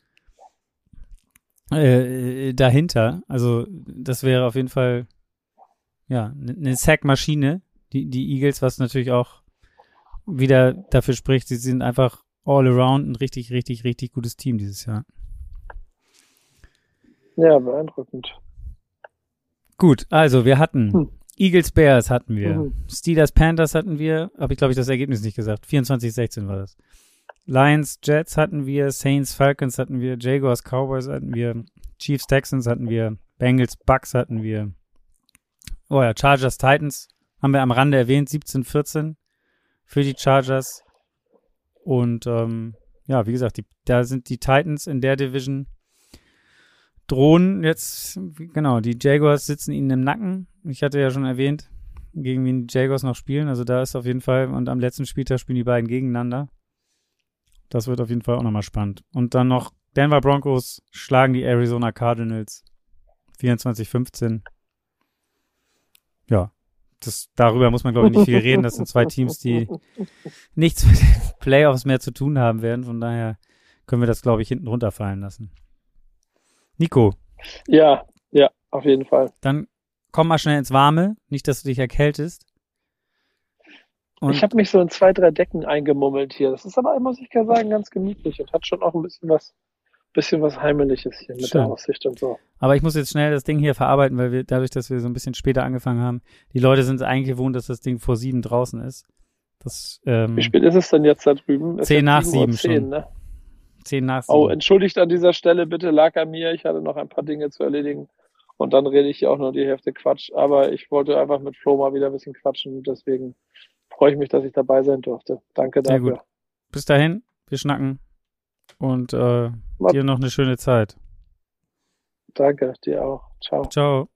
[SPEAKER 2] äh, dahinter. Also das wäre auf jeden Fall ja eine Sack-Maschine, die, die Eagles, was natürlich auch wieder dafür spricht, sie sind einfach all around ein richtig, richtig, richtig gutes Team dieses Jahr.
[SPEAKER 3] Ja, beeindruckend.
[SPEAKER 2] Gut, also wir hatten
[SPEAKER 3] Hm.
[SPEAKER 2] Eagles Bears hatten wir,
[SPEAKER 3] Mhm.
[SPEAKER 2] Steelers Panthers hatten wir, habe ich glaube ich das Ergebnis nicht gesagt. 24-16 war das. Lions Jets hatten wir, Saints Falcons hatten wir, Jaguars Cowboys hatten wir, Chiefs Texans hatten wir, Bengals Bucks hatten wir. Oh ja, Chargers Titans haben wir am Rande erwähnt, 17-14 für die Chargers. Und ähm, ja, wie gesagt, die, da sind die Titans in der Division drohen jetzt, genau, die Jaguars sitzen ihnen im Nacken. Ich hatte ja schon erwähnt, gegen wen die Jaguars noch spielen. Also da ist auf jeden Fall, und am letzten Spieltag spielen die beiden gegeneinander. Das wird auf jeden Fall auch nochmal spannend. Und dann noch Denver Broncos schlagen die Arizona Cardinals 24-15. Ja, das, darüber muss man, glaube ich, nicht viel reden. Das sind zwei Teams, die <laughs> nichts mit den Playoffs mehr zu tun haben werden. Von daher können wir das, glaube ich, hinten runterfallen lassen. Nico.
[SPEAKER 3] Ja, ja, auf jeden Fall.
[SPEAKER 2] Dann komm mal schnell ins Warme, nicht, dass du dich erkältest.
[SPEAKER 3] Und ich habe mich so in zwei, drei Decken eingemummelt hier. Das ist aber, muss ich sagen, ganz gemütlich und hat schon auch ein bisschen was, bisschen was Heimeliges hier mit Schön. der Aussicht und so.
[SPEAKER 2] Aber ich muss jetzt schnell das Ding hier verarbeiten, weil wir, dadurch, dass wir so ein bisschen später angefangen haben, die Leute sind eigentlich gewohnt, dass das Ding vor sieben draußen ist. Das, ähm,
[SPEAKER 3] Wie spät ist es denn jetzt da drüben?
[SPEAKER 2] Zehn nach sieben, sieben schon. Ne? Zehn nach
[SPEAKER 3] sieben. Oh, entschuldigt an dieser Stelle bitte, lag an mir. Ich hatte noch ein paar Dinge zu erledigen. Und dann rede ich hier auch nur die Hälfte Quatsch. Aber ich wollte einfach mit Flo mal wieder ein bisschen quatschen. Deswegen freue ich mich, dass ich dabei sein durfte. Danke dafür.
[SPEAKER 2] Bis dahin, wir schnacken. Und äh, dir noch eine schöne Zeit.
[SPEAKER 3] Danke, dir auch. Ciao.
[SPEAKER 2] Ciao.